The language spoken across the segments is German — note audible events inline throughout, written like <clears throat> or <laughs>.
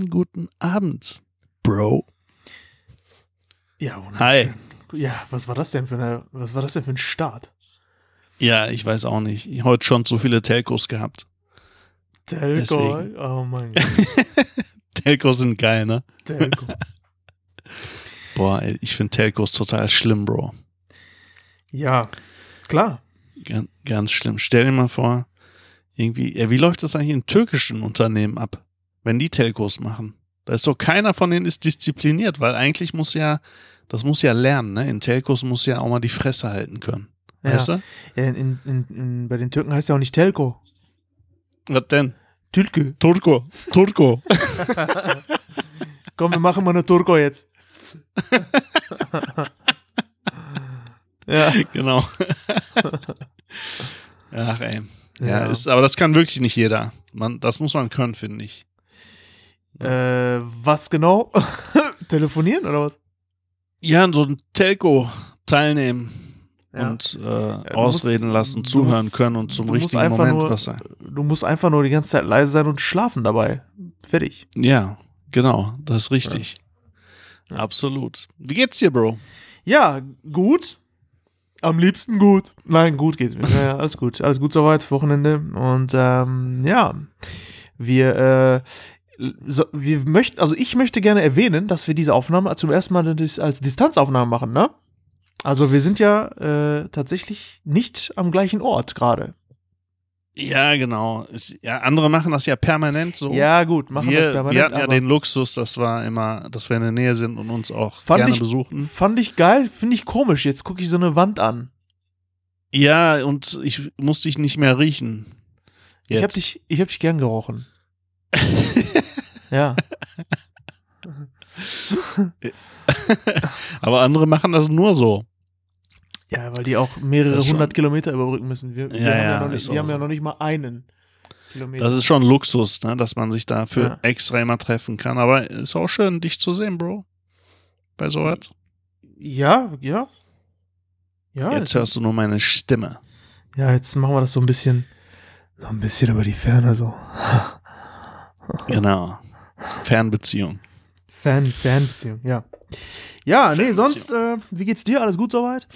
Einen schönen guten Abend, Bro. Ja, wunderschön. Hi. Ja, was war das denn für eine, was war das denn für ein Start? Ja, ich weiß auch nicht. Ich heute schon zu viele Telcos gehabt. Telco, Deswegen. oh mein <laughs> Gott, Telcos sind geil, ne? Telco. <laughs> Boah, ey, ich finde Telcos total schlimm, Bro. ja, klar. Ganz, ganz schlimm. Stell dir mal vor, irgendwie, ja, wie läuft das eigentlich in türkischen Unternehmen ab, wenn die Telcos machen? Da ist doch keiner von denen ist diszipliniert, weil eigentlich muss ja, das muss ja lernen, ne? In Telcos muss ja auch mal die Fresse halten können. Ja. Weißt du? Ja, in, in, in, in, bei den Türken heißt ja auch nicht Telco. Was denn? Türkü. Turko. Turko. <laughs> <laughs> Komm, wir machen mal eine Turko jetzt. <laughs> ja. genau. Ach ey. Ja, Ja. Ist, aber das kann wirklich nicht jeder. Man, das muss man können, finde ich. Äh, was genau? <laughs> Telefonieren oder was? Ja, an so ein Telco teilnehmen Ja. und äh, du ausreden musst- lassen, zuhören musst- können und zum richtigen Moment nur- was sagen. Du musst einfach nur die ganze Zeit leise sein und schlafen dabei. Fertig. Ja, genau, das ist richtig. Absolut. Wie geht's dir, Bro? Ja, gut. Am liebsten gut. Nein, gut geht's mir. Ja, ja, alles gut. Alles gut soweit, Wochenende. Und ähm, ja, wir, äh, so, wir möchten, also ich möchte gerne erwähnen, dass wir diese Aufnahme zum ersten Mal als Distanzaufnahme machen, ne? Also wir sind ja äh, tatsächlich nicht am gleichen Ort gerade. Ja, genau. Ist, ja, andere machen das ja permanent so. Ja, gut, machen wir, das permanent. wir hatten ja aber den Luxus, das war immer, dass wir in der Nähe sind und uns auch gerne ich- besuchen. Fand ich geil, finde ich komisch. Jetzt gucke ich so eine Wand an. Ja, und ich musste dich nicht mehr riechen. Ich hab Jetzt. dich, ich hab dich gern gerochen. <laughs> ja. <laughs> Aber andere machen das nur so. Ja, weil die auch mehrere hundert Kilometer überbrücken müssen. Wir, wir Ja, haben, ja, ja noch nicht, wir haben ja so. noch nicht mal einen Kilometer. Das ist schon Luxus, ne, dass man sich dafür Ja. extra immer treffen kann. Aber ist auch schön, dich zu sehen, Bro. Bei sowas. ja, ja. Ja, Jetzt jetzt, hörst du nur meine Stimme. ja, jetzt machen wir das so ein bisschen, so ein bisschen über die Ferne so. <laughs> Genau. Fernbeziehung. Fan, Fanbeziehung, ja. Ja, nee, sonst, äh, wie geht's dir? Alles gut soweit?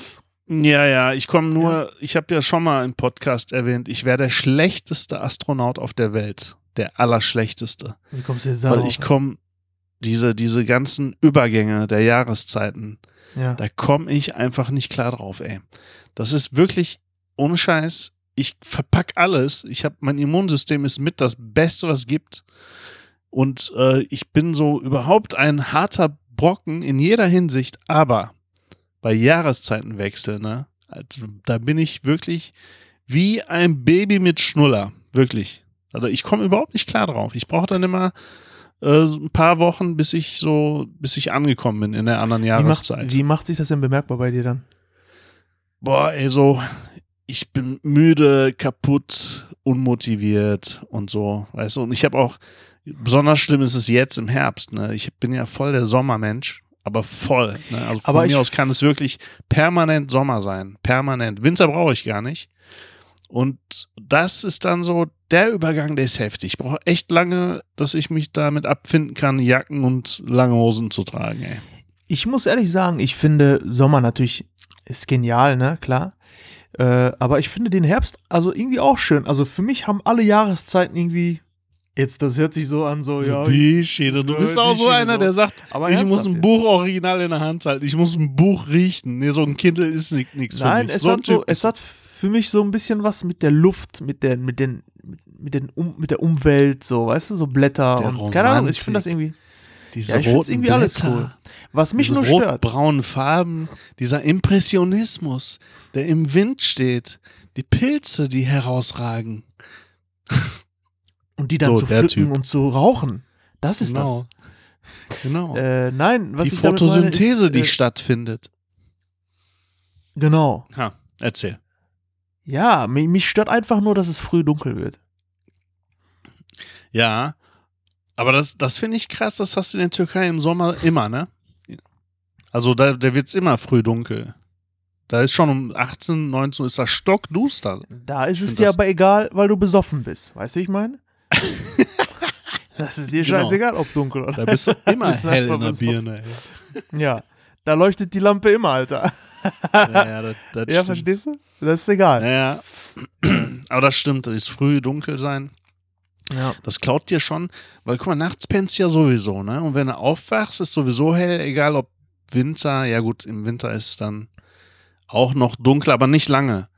Ja, ja, ich komme nur, ich habe ja schon mal im Podcast erwähnt, ich wäre der schlechteste Astronaut auf der Welt. Der allerschlechteste. Wie kommst du jetzt Weil ich komme, diese, diese ganzen Übergänge der Jahreszeiten, ja. da komme ich einfach nicht klar drauf, ey. Das ist wirklich ohne Scheiß. Ich verpack alles. Ich habe mein Immunsystem ist mit das Beste, was es gibt. Und äh, ich bin so überhaupt ein harter Brocken in jeder Hinsicht. Aber bei Jahreszeitenwechsel, ne, also, da bin ich wirklich wie ein Baby mit Schnuller, wirklich. Also ich komme überhaupt nicht klar drauf. Ich brauche dann immer äh, ein paar Wochen, bis ich so, bis ich angekommen bin in der anderen Wie, Jahreszeit. wie macht sich das denn bemerkbar bei dir dann? Boah, ey, so, ich bin müde, kaputt, unmotiviert und so, weißt du, und ich habe auch, besonders schlimm ist es jetzt im Herbst, ne, ich bin ja voll der Sommermensch, aber voll, ne, also von Aber mir aus kann es wirklich permanent Sommer sein, permanent, Winter brauche ich gar nicht und das ist dann so, der Übergang, der ist heftig, ich brauche echt lange, dass ich mich damit abfinden kann, Jacken und lange Hosen zu tragen, ey. Ich muss ehrlich sagen, ich finde Sommer natürlich ist genial, ne, klar. Äh, aber ich finde den Herbst also irgendwie auch schön. Also für mich haben alle Jahreszeiten irgendwie. Jetzt, das hört sich so an, so, ja. Die Schiene. Du bist auch so einer, der sagt, Aber ich muss ein. Buch original in der Hand halten. Ich muss ein Buch riechen. Nee, so ein Kindle ist nichts für Nein, mich. es so hat so, es hat für mich so ein bisschen was mit der Luft, mit der, mit den, mit den, um, mit der Umwelt, so, weißt du, so Blätter Der und keine Ahnung, ich finde das Romantik. irgendwie. diese Ja, ich roten irgendwie alles Blätter, cool. Was mich diese nur stört. rot-braunen Farben, dieser Impressionismus, der im Wind steht, die Pilze, die herausragen. Und die dann So, zu pflücken Typ. und zu rauchen. Das ist Genau. Genau. das. Äh, nein, was die ich damit meine, Photosynthese, ist, die äh, stattfindet. Genau. Ha, erzähl. Ja, mich, mich stört einfach nur, dass es früh dunkel wird. Ja, aber das, das finde ich krass, das hast du in der Türkei im Sommer immer, ne? Also da, da wird es immer früh dunkel. Da ist schon um 18, 19 Uhr ist das stockduster. Da ist Ich es dir aber egal, weil du besoffen bist. Weißt du, wie ich meine? <laughs> Das ist dir Genau. scheißegal, ob dunkel oder Da bist du <laughs> immer hell in der. Birne. Ey. Ja, da leuchtet die Lampe immer, Alter. Ja, ja, das, <laughs> das Ja, verstehst du? Das ist egal. Ja, ja. <clears throat> Aber das stimmt, es ist früh dunkel sein. Ja. Das klaut dir schon, weil guck mal, nachts pennst du ja sowieso, ne? Und wenn du aufwachst, ist sowieso hell, egal ob Winter, ja gut, im Winter ist es dann auch noch dunkel, aber nicht lange.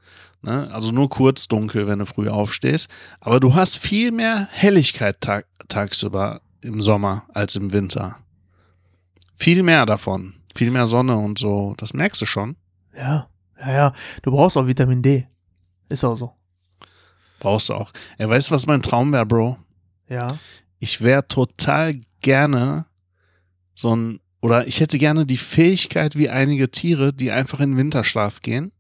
Ne? Also nur kurz dunkel, wenn du früh aufstehst. Aber du hast viel mehr Helligkeit tag tagsüber im Sommer als im Winter. Viel mehr davon. Viel mehr Sonne und so. Das merkst du schon. Ja, ja, ja. Du brauchst auch Vitamin D. Ist auch so. Brauchst du auch. Weißt du, was mein Traum wäre, Bro? Ja. ich wäre total gerne so ein, oder ich hätte gerne die Fähigkeit wie einige Tiere, die einfach in Winterschlaf gehen.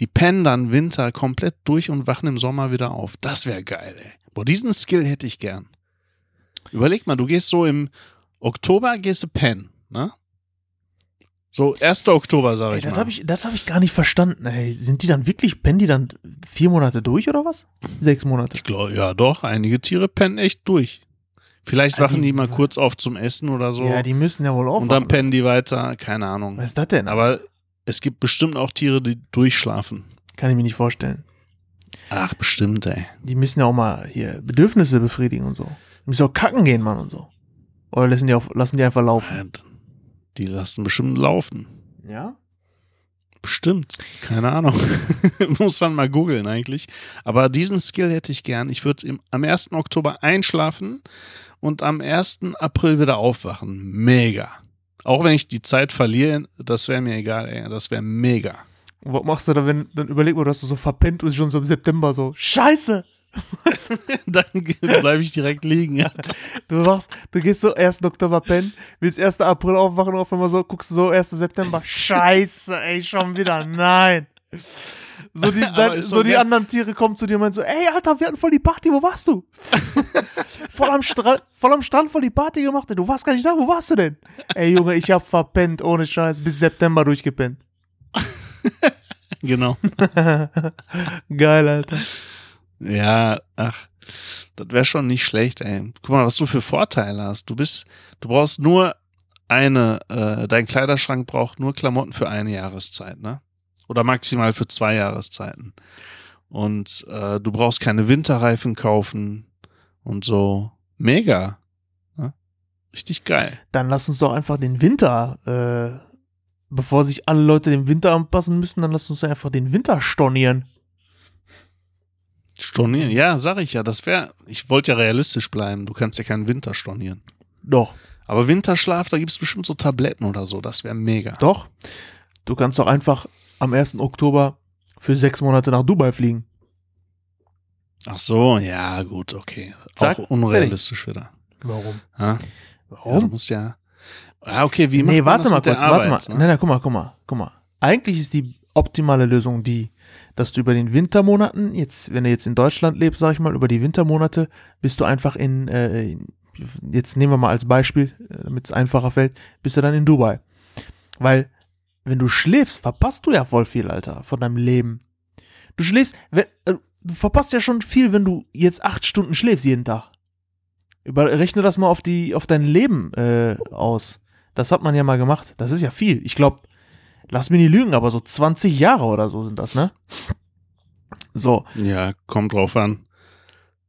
Die pennen dann Winter komplett durch und wachen im Sommer wieder auf. Das wäre geil, ey. Boah, diesen Skill hätte ich gern. Überleg mal, du gehst so im Oktober, gehst du pennen, ne? So 1. Oktober, sag Ey, ich das mal. habe ich, das hab ich gar nicht verstanden. Ey, sind die dann wirklich, pennen die dann vier Monate durch oder was? Sechs Monate. Ich glaube, ja doch, einige Tiere pennen echt durch. Vielleicht wachen die- die mal kurz auf zum Essen oder so. Ja, die müssen ja wohl und aufwachen. dann pennen die weiter, keine Ahnung. Was ist das denn? Aber es gibt bestimmt auch Tiere, die durchschlafen. Kann ich mir nicht vorstellen. Ach, bestimmt, ey. Die müssen ja auch mal hier Bedürfnisse befriedigen und so. Die müssen auch kacken gehen, Mann, und so. Oder lassen die, auf, lassen die einfach laufen. Die lassen bestimmt laufen. Ja? Bestimmt. Keine Ahnung. <laughs> Muss man mal googeln eigentlich. Aber diesen Skill hätte ich gern. Ich würde am 1. Oktober einschlafen und am 1. April wieder aufwachen. Mega. Auch wenn ich die Zeit verliere, das wäre mir egal, ey. Das wäre mega. Und was machst du da, wenn, dann überleg mal, dass du so verpennt bist, schon so im September so, Scheiße! <laughs> Dann bleibe ich direkt liegen. Du machst, du gehst so 1. Oktober pennen, willst 1. April aufwachen und auf einmal so, guckst du so 1. September, Scheiße, ey, schon wieder, nein. So die, <laughs> dann, so die anderen Tiere kommen zu dir und meinen so, ey, Alter, wir hatten voll die Party, wo warst du? <laughs> voll, am Strand, voll am Strand voll die Party gemacht, du warst gar nicht da, wo warst du denn? Ey, Junge, ich hab verpennt, ohne Scheiß, bis September durchgepennt. Genau. <laughs> Geil, Alter. Ja, ach, das wäre schon nicht schlecht, ey. Guck mal, was du für Vorteile hast. Du bist, du brauchst nur eine, äh, dein Kleiderschrank braucht nur Klamotten für eine Jahreszeit, ne? Oder maximal für zwei Jahreszeiten. Und äh, du brauchst keine Winterreifen kaufen und so. Mega. Ne? Richtig geil. Dann lass uns doch einfach den Winter, äh, bevor sich alle Leute dem Winter anpassen müssen, dann lass uns doch einfach den Winter stornieren. Stornieren, ja, sag ich ja. Das wäre, ich wollte ja realistisch bleiben. Du kannst ja keinen Winter stornieren. Doch. Aber Winterschlaf, da gibt's bestimmt so Tabletten oder so. Das wäre mega. Doch. Du kannst doch einfach am 1. Oktober für sechs Monate nach Dubai fliegen. Ach so, ja, gut, okay. Zack, Auch unrealistisch wieder. Warum? Ja? Ja, du Warum? musst ja. Ah, okay, wie macht nee, warte mal kurz, warte mal. Ne? Nein, nein, guck mal, guck mal, guck mal. Eigentlich ist die optimale Lösung die, dass du über den Wintermonaten, jetzt, wenn du jetzt in Deutschland lebst, sag ich mal, über die Wintermonate, bist du einfach in, äh, jetzt nehmen wir mal als Beispiel, äh, damit es einfacher fällt, bist du dann in Dubai. Weil, wenn du schläfst, verpasst du ja voll viel, Alter, von deinem Leben. Du schläfst, wenn, äh, du verpasst ja schon viel, wenn du jetzt acht Stunden schläfst jeden Tag. Über, rechne das mal auf die, auf dein Leben äh, aus. Das hat man ja mal gemacht. Das ist ja viel. Ich glaube, lass mich nicht lügen, aber so 20 Jahre oder so sind das, ne? So. Ja, kommt drauf an.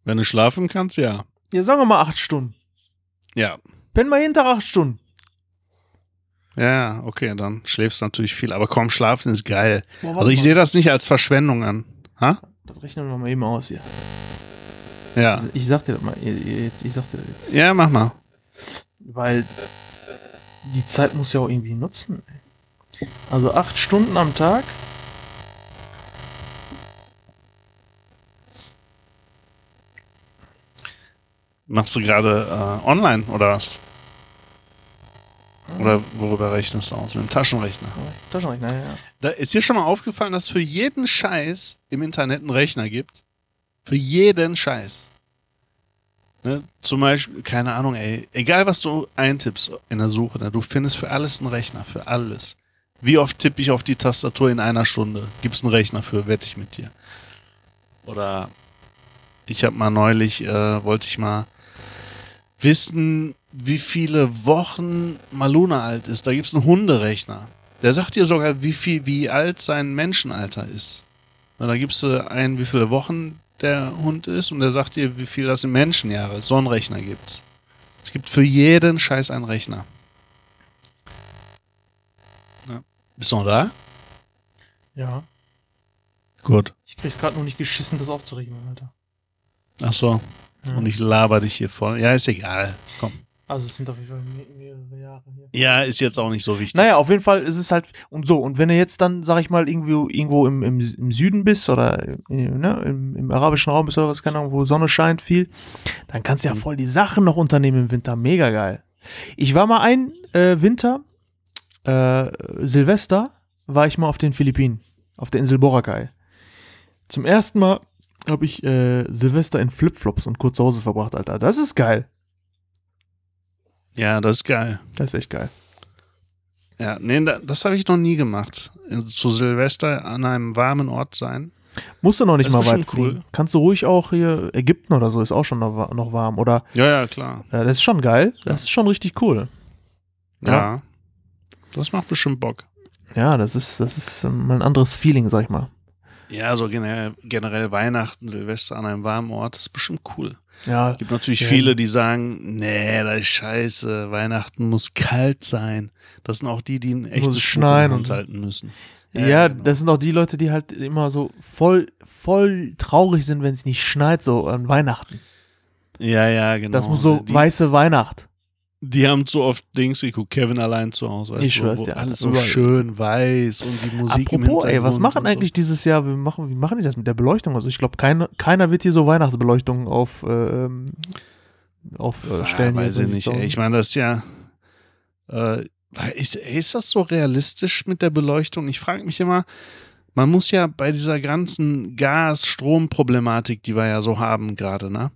Wenn du schlafen kannst, ja. Ja, sagen wir mal acht Stunden. Ja. Penn mal jeden Tag acht Stunden. Ja, okay, dann schläfst du natürlich viel. Aber komm, schlafen ist geil. Boah, Also ich sehe das nicht als Verschwendung an. Ha? Das rechnen wir mal eben aus hier. Ja. Ich sag dir das mal. Jetzt, ich sag dir das jetzt. Ja, mach mal. Weil die Zeit muss ja auch irgendwie nutzen. Also acht Stunden am Tag. Machst du gerade äh, online oder was? Oder worüber rechnest du aus? Mit dem Taschenrechner. Taschenrechner, ja. Da ist dir schon mal aufgefallen, dass es für jeden Scheiß im Internet einen Rechner gibt? Für jeden Scheiß. Ne? Zum Beispiel, keine Ahnung, ey, egal was du eintippst in der Suche, ne? du findest für alles einen Rechner, für alles. Wie oft tippe ich auf die Tastatur in einer Stunde? Gibt's einen Rechner für, wette ich mit dir. Oder ich habe mal neulich, äh, wollte ich mal wissen, wie viele Wochen Maluna alt ist. Da gibt es einen Hunderechner. Der sagt dir sogar, wie viel, wie alt sein Menschenalter ist. Na, da gibst du ein, wie viele Wochen der Hund ist und der sagt dir, wie viel das in Menschenjahre ist. So einen Rechner gibt's. Es gibt für jeden Scheiß einen Rechner. Na, bist du noch da? Ja. Gut. Ich krieg's gerade noch nicht geschissen, das aufzurechnen, Alter. Ach so. Ja. Und ich laber dich hier voll. Ja, ist egal. Komm. Also es sind auf jeden Fall me- mehrere Jahre hier. Ja, ist jetzt auch nicht so wichtig. Naja, auf jeden Fall ist es halt und so. Und wenn du jetzt dann, sag ich mal, irgendwo, irgendwo im, im, im Süden bist oder äh, ne, im, im arabischen Raum bist oder was, keine Ahnung, wo Sonne scheint viel, dann kannst du ja voll die Sachen noch unternehmen im Winter. Mega geil. Ich war mal ein äh, Winter, äh, Silvester, war ich mal auf den Philippinen, auf der Insel Boracay. Zum ersten Mal habe ich äh, Silvester in Flipflops und kurze Hose verbracht, Alter. Das ist geil. Ja, das ist geil. Das ist echt geil. Ja, nee, da- das habe ich noch nie gemacht. Zu Silvester an einem warmen Ort sein. Musst du noch nicht Das mal weit bestimmt cool. fliegen. Kannst du ruhig auch hier, Ägypten oder so ist auch schon noch, wa- noch warm. Oder, Ja, ja, klar. äh, das ist schon geil. Das ist schon richtig cool. Ja. Ja. Das macht bestimmt Bock. Ja, das ist, das ist ähm, mal ein anderes Feeling, sag ich mal. Ja, so generell, generell Weihnachten, Silvester an einem warmen Ort, das ist bestimmt cool. Ja, Gibt natürlich Ja. viele, die sagen, nee, das ist scheiße, Weihnachten muss kalt sein. Das sind auch die, die ein echtes schneien und- halten müssen. ja, genau. das sind auch die Leute, die halt immer so voll, voll traurig sind, wenn es nicht schneit, so an Weihnachten. ja, ja, genau. Das muss so die, weiße Weihnacht. Die haben zu oft Dings geguckt, Kevin allein zu Hause. weißt Ich schwör's dir, Alles so schön weiß und die Musik im Apropos, ey, was Hintergrund machen und so. eigentlich dieses Jahr? Wir machen, wie machen die das mit der Beleuchtung? Also ich glaube, keine, keiner wird hier so Weihnachtsbeleuchtung auf, ähm, auf äh, Stellen. Ja, weiß ich nicht. Ey. Ich meine, das ist ja. Äh, ist, ist das so realistisch mit der Beleuchtung? Ich frage mich immer, man muss ja bei dieser ganzen Gas-Strom-Problematik, die wir ja so haben gerade, ne?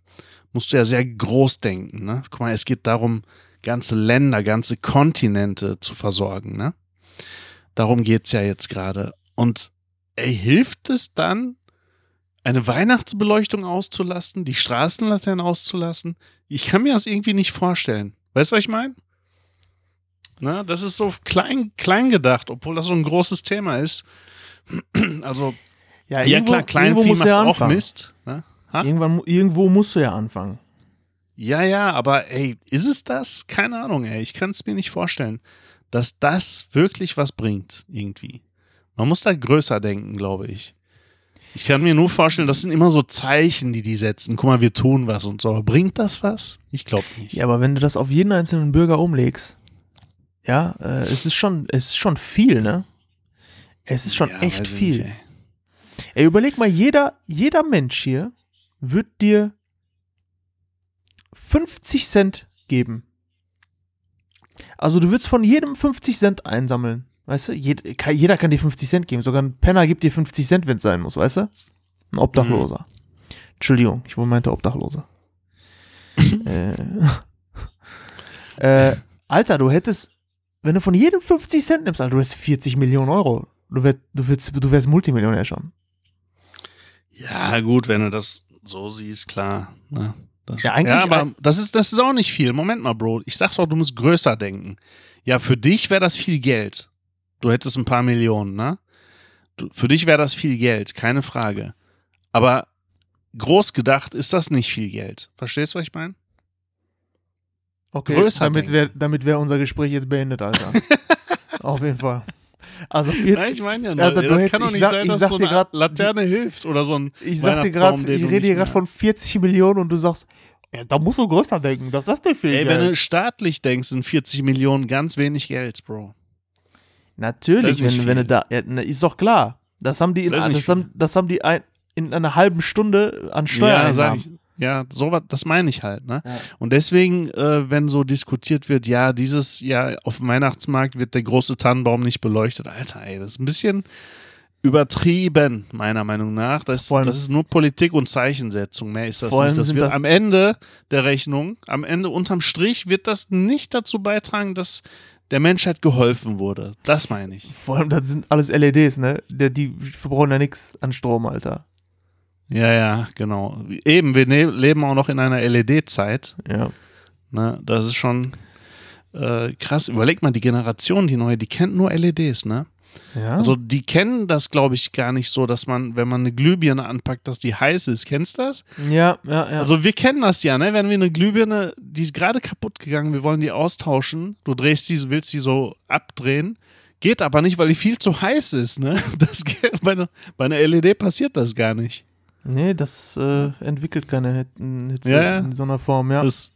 Musst du ja sehr groß denken, ne? Guck mal, es geht darum, ganze Länder, ganze Kontinente zu versorgen, ne? Darum geht's ja jetzt gerade. Und ey, hilft es dann, eine Weihnachtsbeleuchtung auszulassen, die Straßenlaternen auszulassen? Ich kann mir das irgendwie nicht vorstellen. Weißt du, was ich meine? Na, das ist so klein, klein gedacht, obwohl das so ein großes Thema ist. <clears throat> Also, Ja, ja irgendwo- klar, Kleinvieh macht ja auch anfangen. Mist. Ne? Irgendwann, irgendwo musst du ja anfangen. Ja, ja, aber ey, ist es das? Keine Ahnung, ey. Ich kann es mir nicht vorstellen, dass das wirklich was bringt, irgendwie. Man muss da größer denken, glaube ich. Ich kann mir nur vorstellen, das sind immer so Zeichen, die die setzen. Guck mal, wir tun was und so. Aber bringt das was? Ich glaube nicht. Ja, aber wenn du das auf jeden einzelnen Bürger umlegst, ja, äh, es ist schon, es ist schon viel, ne? Es ist schon Ja, echt viel. nicht, ey. Ey, überleg mal, jeder, jeder Mensch hier wird dir 50 Cent geben. Also du würdest von jedem 50 Cent einsammeln. Weißt du? Jeder kann dir 50 Cent geben. Sogar ein Penner gibt dir 50 Cent, wenn es sein muss, weißt du? Ein Obdachloser. Entschuldigung, ich meinte Obdachloser. <laughs> äh, äh, Alter, du hättest, wenn du von jedem 50 Cent nimmst, Alter, du hättest 40 Millionen Euro. Du, wärst, du, wärst, du wärst Multimillionär schon. Ja, gut, wenn du das so siehst, klar. Ne? Das, Ja, eigentlich- ja, aber das ist, das ist auch nicht viel. Moment mal, Bro. Ich sag doch, du musst größer denken. Ja, für dich wäre das viel Geld. Du hättest ein paar Millionen, ne? Du, für dich wäre das viel Geld, keine Frage. Aber groß gedacht ist das nicht viel Geld. Verstehst du, was ich meine? Okay, Größer damit wäre damit wär unser Gespräch jetzt beendet, Alter. <laughs> Auf jeden Fall. Also 40, Nein, ich meine ja nur, also das hättest- kann doch ich nicht sag- sein, dass so eine grad- Laterne hilft oder so ein ich sag dir den ich rede hier gerade von 40 Millionen und du sagst, ja, da musst du größer denken, das ist nicht viel Ey, wenn Geld. du staatlich denkst, sind 40 Millionen ganz wenig Geld, Bro. Natürlich, wenn, wenn du da, ja, ist doch klar. Das haben die in, Das das haben, das haben die ein, in einer halben Stunde an Ja, Steuereinnahmen. ich. Ja, so was, das meine ich halt, ne? Ja. Und deswegen, äh, wenn so diskutiert wird, ja, dieses Jahr auf dem Weihnachtsmarkt wird der große Tannenbaum nicht beleuchtet. Alter, ey, das ist ein bisschen übertrieben, meiner Meinung nach. Das, allem- das ist nur Politik und Zeichensetzung. Mehr ist das nicht. Das wird das- am Ende der Rechnung, am Ende unterm Strich wird das nicht dazu beitragen, dass der Menschheit geholfen wurde. Das meine ich. Vor allem, das sind alles LEDs, ne? Die, die verbrauchen ja nichts an Strom, Alter. Ja, ja, genau. Eben, wir ne leben auch noch in einer LED-Zeit. Ja. Ne? Das ist schon äh, krass. Überleg mal, die Generation, die neue, die kennt nur LEDs, ne? Ja. Also die kennen das, glaube ich, gar nicht so, dass man, wenn man eine Glühbirne anpackt, dass die heiß ist. Kennst du das? ja, ja, ja. Also wir kennen das ja, ne? Wenn wir eine Glühbirne, die ist gerade kaputt gegangen, wir wollen die austauschen, du drehst die, willst die so abdrehen, geht aber nicht, weil die viel zu heiß ist, ne? <laughs> Das bei, einer, bei einer LED passiert das gar nicht. Nee, das äh, entwickelt keine Hit- Hitze Ja, in so einer Form, ja. Das,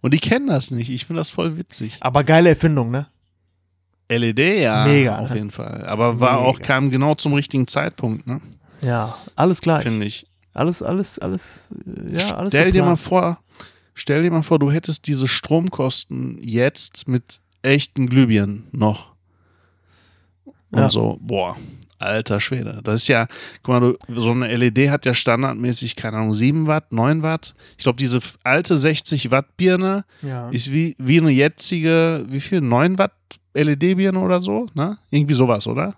und die kennen das nicht. Ich finde das voll witzig. Aber geile Erfindung, ne? LED, ja, Mega, auf jeden Fall. Aber war auch, Mega. kam genau zum richtigen Zeitpunkt, ne? Ja, alles gleich. Finde ich. Alles, alles, alles, äh, ja, alles stell dir mal geplant. vor, stell dir mal vor, du hättest diese Stromkosten jetzt mit echten Glühbirnen noch. Und Ja. so, boah, alter Schwede. Das ist ja, guck mal, so eine LED hat ja standardmäßig, keine Ahnung, 7 Watt, 9 Watt. Ich glaube, diese alte 60 Watt Birne Ja. ist wie, wie eine jetzige, wie viel? 9 Watt LED-Birne oder so, ne? Irgendwie sowas, oder?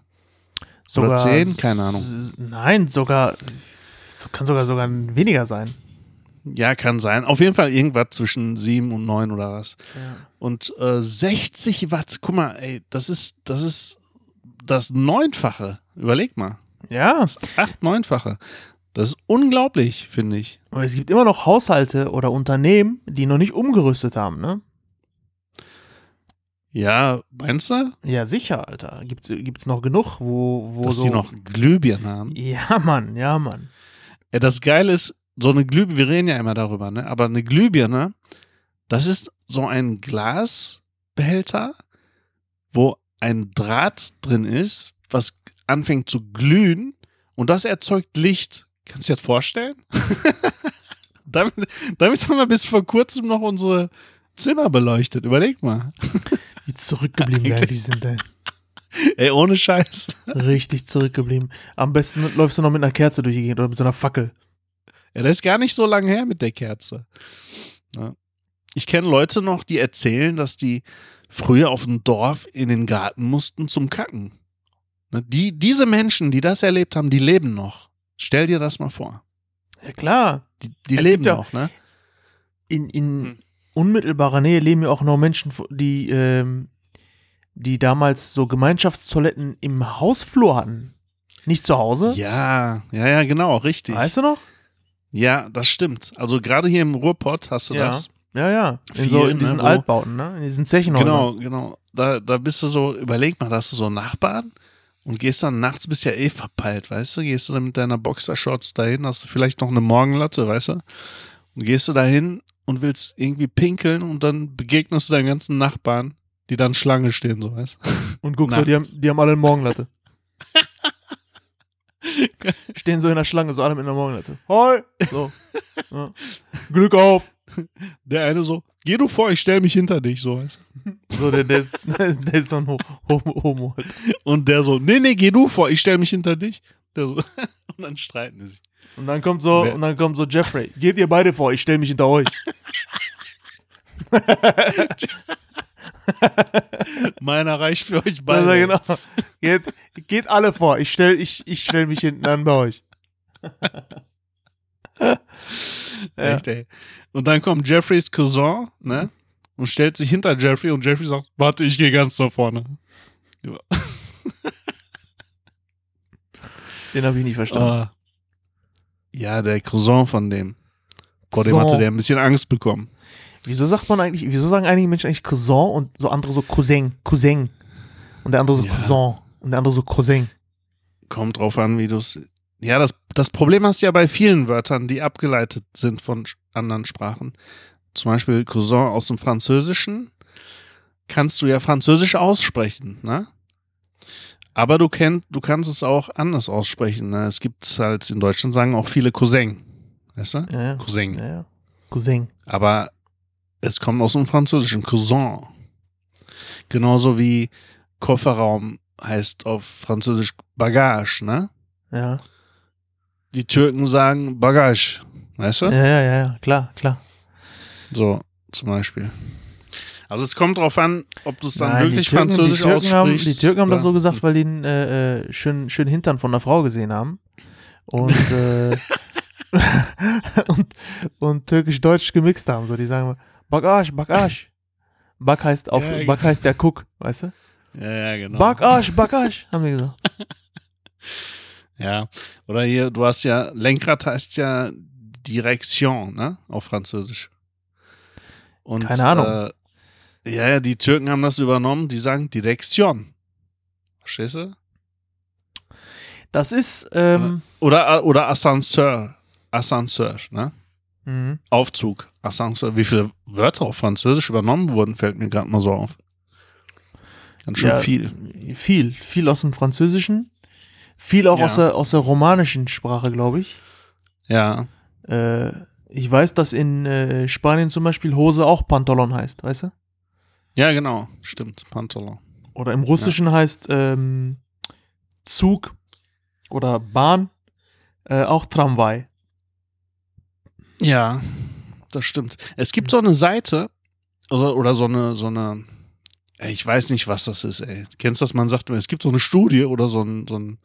Oder 10? Keine Ahnung. Nein, sogar, so kann sogar sogar weniger sein. Ja, kann sein. Auf jeden Fall irgendwas zwischen 7 und 9 oder was. Ja. Und äh, 60 Watt, guck mal, ey, das ist, das ist das Neunfache. Überleg mal. Ja, Acht, Neunfache. Das ist unglaublich, finde ich. aber es gibt immer noch Haushalte oder Unternehmen, die noch nicht umgerüstet haben, ne? Ja, meinst du? Ja, sicher, Alter. Gibt's, gibt's noch genug, wo, wo Dass so. die noch Glühbirnen haben. Ja, Mann, ja, Mann. Ey, das Geile ist, so eine Glühbirne, wir reden ja immer darüber, ne? Aber eine Glühbirne, das ist so ein Glasbehälter, wo ein Draht drin ist, anfängt zu glühen und das erzeugt Licht. Kannst du dir das vorstellen? <laughs> damit, damit haben wir bis vor kurzem noch unsere Zimmer beleuchtet. Überleg mal. <laughs> Wie zurückgeblieben ja, die sind, ey. <laughs> Ey, ohne Scheiß. Richtig zurückgeblieben. Am besten läufst du noch mit einer Kerze durch die Gegend oder mit so einer Fackel. Ja, das ist gar nicht so lange her mit der Kerze. Ja. Ich kenne Leute noch, die erzählen, dass die früher auf dem Dorf in den Garten mussten zum Kacken. Ne, Die, diese Menschen, die das erlebt haben, die leben noch. Stell dir das mal vor. Ja, klar. Die, die leben noch, ne? In, in Hm. unmittelbarer Nähe leben ja auch noch Menschen, die, ähm, die damals so Gemeinschaftstoiletten im Hausflur hatten. Nicht zu Hause? Ja, ja, ja, genau, richtig. Weißt du noch? Ja, das stimmt. Also gerade hier im Ruhrpott hast du Ja. das. Ja, ja. In, Viel, so, in ne, diesen wo- Altbauten, ne? In diesen Zechenhäusern. Genau, genau. Da, da bist du so, überleg mal, da hast du so Nachbarn und gehst dann nachts, bist ja eh verpeilt, weißt du? Gehst du dann mit deiner Boxershorts dahin, hast du vielleicht noch eine Morgenlatte, weißt du? Und gehst du dahin und willst irgendwie pinkeln und dann begegnest du deinen ganzen Nachbarn, die dann Schlange stehen, so weißt du? <laughs> Und guckst so, die haben, die haben alle eine Morgenlatte. <laughs> Stehen so in der Schlange, so alle mit einer Morgenlatte. Hoi! So. Ja. Glück auf! Der eine so, geh du vor, ich stell mich hinter dich, so weißt du? So, der, der, ist, <laughs> der ist so ein Ho- Homo. Homo. Und der so, nee, nee, geh du vor, ich stell mich hinter dich. So, <laughs> und dann streiten die sich. Und dann kommt so, Wer- und dann kommt so Jeffrey. Geht ihr beide vor, ich stelle mich hinter euch. <laughs> Meiner reicht für euch Also, beide. genau. Geht, geht alle vor, ich stell, ich, ich stell mich hinten an bei euch. <laughs> Echt, ey. Und dann kommt Jeffreys Cousin, ne? Und stellt sich hinter Jeffrey und Jeffrey sagt, warte, ich gehe ganz nach vorne. Ja. <laughs> Den habe ich nicht verstanden. Ah. ja, der Cousin von dem. Vor dem hatte der ein bisschen Angst bekommen. Wieso sagt man eigentlich, wieso sagen einige Menschen eigentlich Cousin und so andere so Cousin, Cousin. Und der andere so Ja. Cousin. Und der andere so Cousin. Kommt drauf an, wie du es. Ja, das, das Problem hast du ja bei vielen Wörtern, die abgeleitet sind von anderen Sprachen. Zum Beispiel Cousin aus dem Französischen. Kannst du ja Französisch aussprechen, ne? Aber du, kennt, du kannst es auch anders aussprechen. Ne? Es gibt halt in Deutschland sagen auch viele Cousin. Weißt du? Ja, ja. Cousin. ja. Cousin. Aber es kommt aus dem Französischen Cousin. Genauso wie Kofferraum heißt auf Französisch Bagage, ne? Ja. Die Türken sagen Bagage, weißt du? Ja, ja, ja, klar, klar. So, zum Beispiel. Also es kommt drauf an, ob du es dann Nein, wirklich Türken, Französisch die Türken haben, aussprichst. Die Türken haben das oder? so gesagt, weil die einen äh, äh, schön, schön Hintern von einer Frau gesehen haben. Und, äh, <laughs> und, und türkisch-deutsch gemixt haben. So, die sagen Bagage, Bagage. Bag heißt auf, Ja, Bag heißt der Cook, weißt du? Ja, ja, genau. Bagage, Bagage, haben wir gesagt. <laughs> Ja. Oder hier, du hast ja, Lenkrad heißt ja Direction, ne? Auf Französisch. Und, Keine Ahnung. Äh, ja, ja, die Türken haben das übernommen, die sagen Direktion. Verstehst du? Das ist, ähm, Oder, oder Ascenseur. Ascenseur, ne? mhm. Aufzug. Ascenseur. Wie viele Wörter auf Französisch übernommen wurden, fällt mir gerade mal so auf. Ganz schön Ja, viel. Viel, viel aus dem Französischen. Viel auch Ja. aus, der, aus der romanischen Sprache, glaube ich. Ja. Äh, ich weiß, dass in äh, Spanien zum Beispiel Hose auch Pantalon heißt, weißt du? Ja, genau. Stimmt. Pantalon. Oder im Russischen heißt ähm, Zug oder Bahn äh, auch Tramway. Ja, das stimmt. Es gibt so eine Seite oder, oder so eine, so eine, ey, ich weiß nicht, was das ist, ey. Kennst du das? Man sagt immer, es gibt so eine Studie oder so ein, so ein,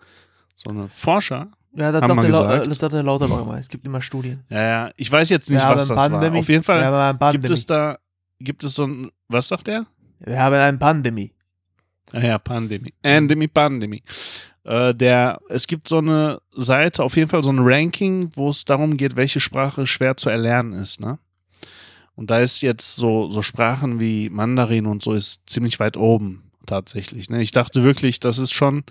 so eine Forscher. Ja, das sagt, der, gesagt. das sagt der Lauterbach immer. Es gibt immer Studien. Ja, ja, ich weiß jetzt nicht, was das war. Pandemie. Auf jeden Fall gibt es da, gibt es so ein, was sagt der? Wir haben eine Pandemie. Ah ja, Pandemie. Pandemie, Pandemie. Äh, der, es gibt so eine Seite, auf jeden Fall so ein Ranking, wo es darum geht, welche Sprache schwer zu erlernen ist, ne? Und da ist jetzt so, so Sprachen wie Mandarin und so ist ziemlich weit oben tatsächlich. Ne? Ich dachte wirklich, das ist schon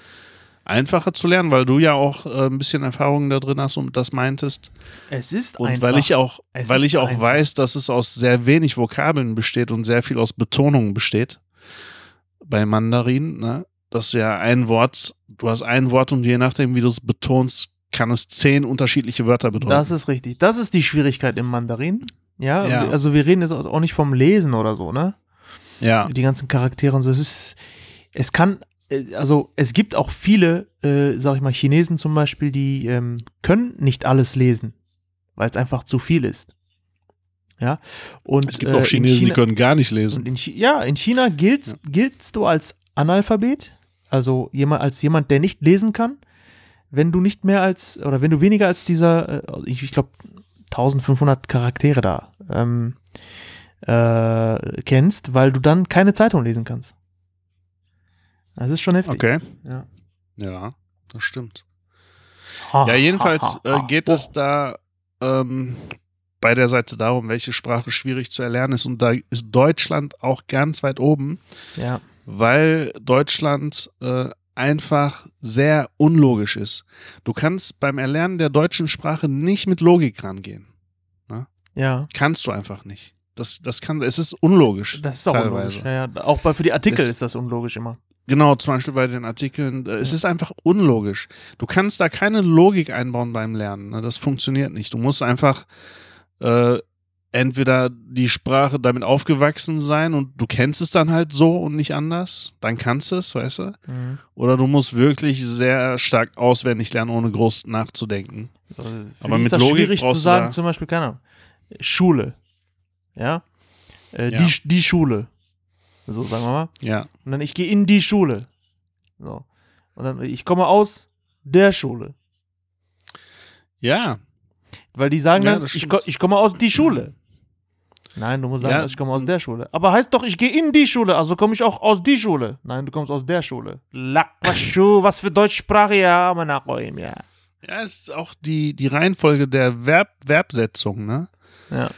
einfacher zu lernen, weil du ja auch äh, ein bisschen Erfahrung da drin hast und das meintest. Es ist Und einfach. weil ich auch, Es weil ist ich auch einfach. weiß, dass es aus sehr wenig Vokabeln besteht und sehr viel aus Betonungen besteht bei Mandarin, ne? Dass ja ein Wort, du hast ein Wort und je nachdem, wie du es betonst, kann es zehn unterschiedliche Wörter bedeuten. Das ist richtig. Das ist die Schwierigkeit im Mandarin. Ja, Ja. also wir reden jetzt auch nicht vom Lesen oder so, ne? ja, Die ganzen Charaktere und so. Es ist, es kann, äh, also es gibt auch viele, äh, sag ich mal, Chinesen zum Beispiel, die ähm, können nicht alles lesen, weil es einfach zu viel ist. Ja. Und es gibt äh, auch in Chinesen, die China- können gar nicht lesen. In ja, in China giltst, giltst du als Analphabet, also jemand, als jemand, der nicht lesen kann, wenn du nicht mehr als, oder wenn du weniger als dieser, äh, ich, ich glaube, 1500 Charaktere da ähm, äh, kennst, weil du dann keine Zeitung lesen kannst. Das ist schon heftig. Okay. Ja. Ja, das stimmt. Ja, jedenfalls äh, geht es da ähm, bei der Seite darum, welche Sprache schwierig zu erlernen ist. Und da ist Deutschland auch ganz weit oben. Ja. weil Deutschland äh, einfach sehr unlogisch ist. Du kannst beim Erlernen der deutschen Sprache nicht mit Logik rangehen. Ja. Kannst du einfach nicht. Das, das kann, es ist unlogisch. Das ist auch teilweise. unlogisch. Ja, ja. Auch bei, für die Artikel Das- ist das unlogisch immer. Genau, zum Beispiel bei den Artikeln. äh, Es ist einfach unlogisch. Du kannst da keine Logik einbauen beim Lernen. Ne? Das funktioniert nicht. Du musst einfach äh, entweder die Sprache damit aufgewachsen sein und du kennst es dann halt so und nicht anders. Dann kannst du es, weißt du? Mhm. Oder du musst wirklich sehr stark auswendig lernen, ohne groß nachzudenken. Also, Aber mit ist das Logik schwierig zu sagen, da- zum Beispiel, keine Ahnung, Schule. Ja. Äh, Ja. Die, die Schule. So, sagen wir mal. Ja, Und dann, ich gehe in die Schule. So. Und dann, ich komme aus der Schule. ja, Weil die sagen Ja, dann, ich, ich komme aus die Schule. Nein, du musst sagen, Ja. ich komme aus der Schule. Aber heißt doch, ich gehe in die Schule, also komme ich auch aus die Schule. Nein, du kommst aus der Schule. Lakwaschu, was für Deutschsprache, ja, Nachbarn, ja. ja, ist auch die, die Reihenfolge der Verb Verbsetzung, ne? Ja.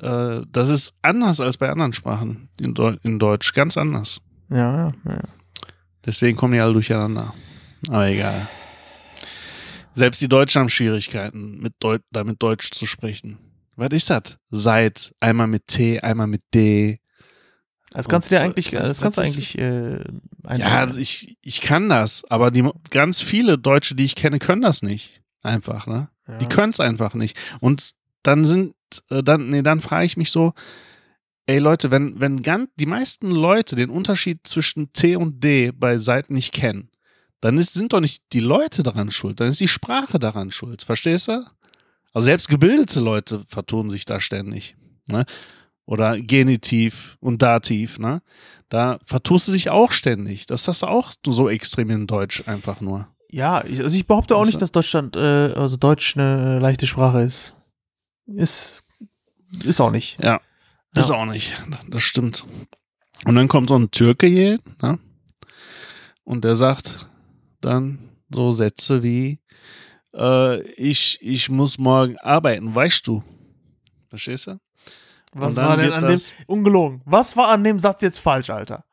Äh, das ist anders als bei anderen Sprachen in, Deu in Deutsch, ganz anders. Ja, ja, ja. Deswegen kommen die alle durcheinander. Aber egal. Selbst die Deutschen haben Schwierigkeiten, mit Deu damit Deutsch zu sprechen. Was ist das? Seit, einmal mit T, einmal mit D. Das kannst du dir Und, eigentlich, äh, das kannst du eigentlich äh, Ja, einbauen. ich, ich kann das, aber die ganz viele Deutsche, die ich kenne, können das nicht. Einfach, ne? Ja. Die können es einfach nicht. Und dann sind, äh, dann, nee, dann frage ich mich so, ey Leute, wenn, wenn ganz, die meisten Leute den Unterschied zwischen T und D bei Seiten nicht kennen, dann ist, sind doch nicht die Leute daran schuld, dann ist die Sprache daran schuld. Verstehst du? Also selbst gebildete Leute vertun sich da ständig. Ne? Oder Genitiv und Dativ, ne? Da vertust du dich auch ständig. Das hast du auch so extrem in Deutsch einfach nur. Ja, ich, also ich behaupte auch Weißt nicht, dass Deutschland, äh, also Deutsch eine leichte Sprache ist. Ist, ist auch nicht. Ja. Ist auch nicht. Das stimmt. Und dann kommt so ein Türke hier, ne? Und der sagt dann so Sätze wie, äh, ich, ich muss morgen arbeiten, weißt du? Verstehst du? Was war denn an das- dem, ungelogen, was war an dem Satz jetzt falsch, Alter?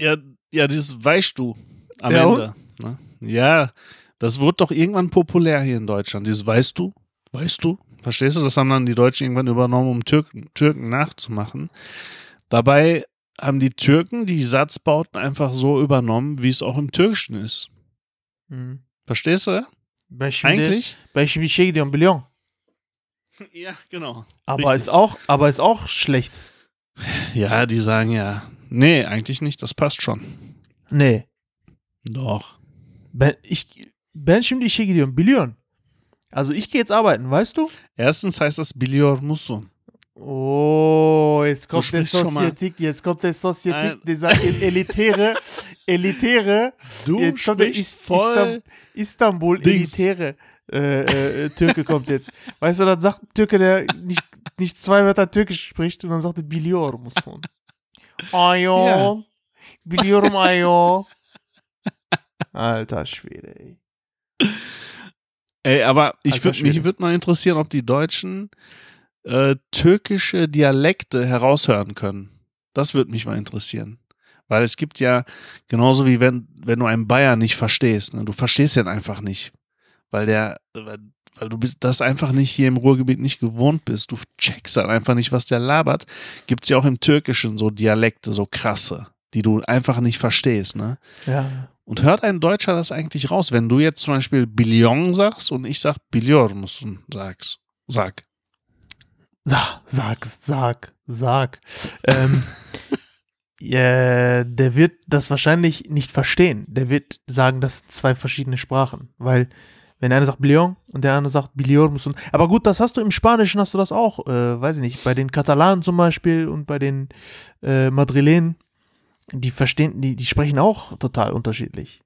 Ja, ja, dieses weißt du am Ja, Ende. Ne? Ja, das wurde doch irgendwann populär hier in Deutschland. Dieses weißt du, weißt du. Verstehst du? Das haben dann die Deutschen irgendwann übernommen, um Türken, Türken nachzumachen. Dabei haben die Türken die Satzbauten einfach so übernommen, wie es auch im Türkischen ist. Mhm. Verstehst du? Ben şimdi, Eigentlich? ben şimdi şey gidiyorum. <laughs> Ja, genau. Aber Richtig. ist auch, aber ist auch schlecht. Ja, die sagen ja, nee, eigentlich nicht, das passt schon. Nee. Doch. Ben, ich, ben şimdi işe gidiyorum biliyorsun. Also ich gehe jetzt arbeiten, weißt du? Erstens heißt das biliyor musun? Oh, jetzt kommt der Sozietik, jetzt kommt der Sozietik, Ein- dieser el- elitäre, <laughs> elitäre, Du jetzt kommt der Is voll Istanbul Dings. elitäre äh, äh, Türke kommt jetzt. Weißt du, dann sagt Türke, der nicht, nicht zwei Wörter Türkisch spricht und dann sagt er Biliyor musun. Ayon. Biliyorum ayon. Alter Schwede, ey. Ey, aber ich Alter würd, mich würde mal interessieren, ob die Deutschen äh, türkische Dialekte heraushören können. Das würde mich mal interessieren. Weil es gibt ja, genauso wie wenn, wenn du einen Bayern nicht verstehst, ne? du verstehst den einfach nicht. Weil der, weil, weil du bist, das einfach nicht hier im Ruhrgebiet nicht gewohnt bist. Du checkst halt einfach nicht, was der labert. Gibt's ja auch im Türkischen so Dialekte, so krasse, die du einfach nicht verstehst, ne? Ja. Und hört ein Deutscher das eigentlich raus, wenn du jetzt zum Beispiel Billion sagst und ich sag Billior musun sagst, sag. Sag, sag, sag, sag. Ähm, ja, <laughs> der wird das wahrscheinlich nicht verstehen. Der wird sagen, das sind zwei verschiedene Sprachen. Weil, wenn einer sagt Bilion und der andere sagt muss und. Aber gut, das hast du im Spanischen, hast du das auch, äh, weiß ich nicht, bei den Katalanen zum Beispiel und bei den äh, Madrilenen, die verstehen, die, die sprechen auch total unterschiedlich.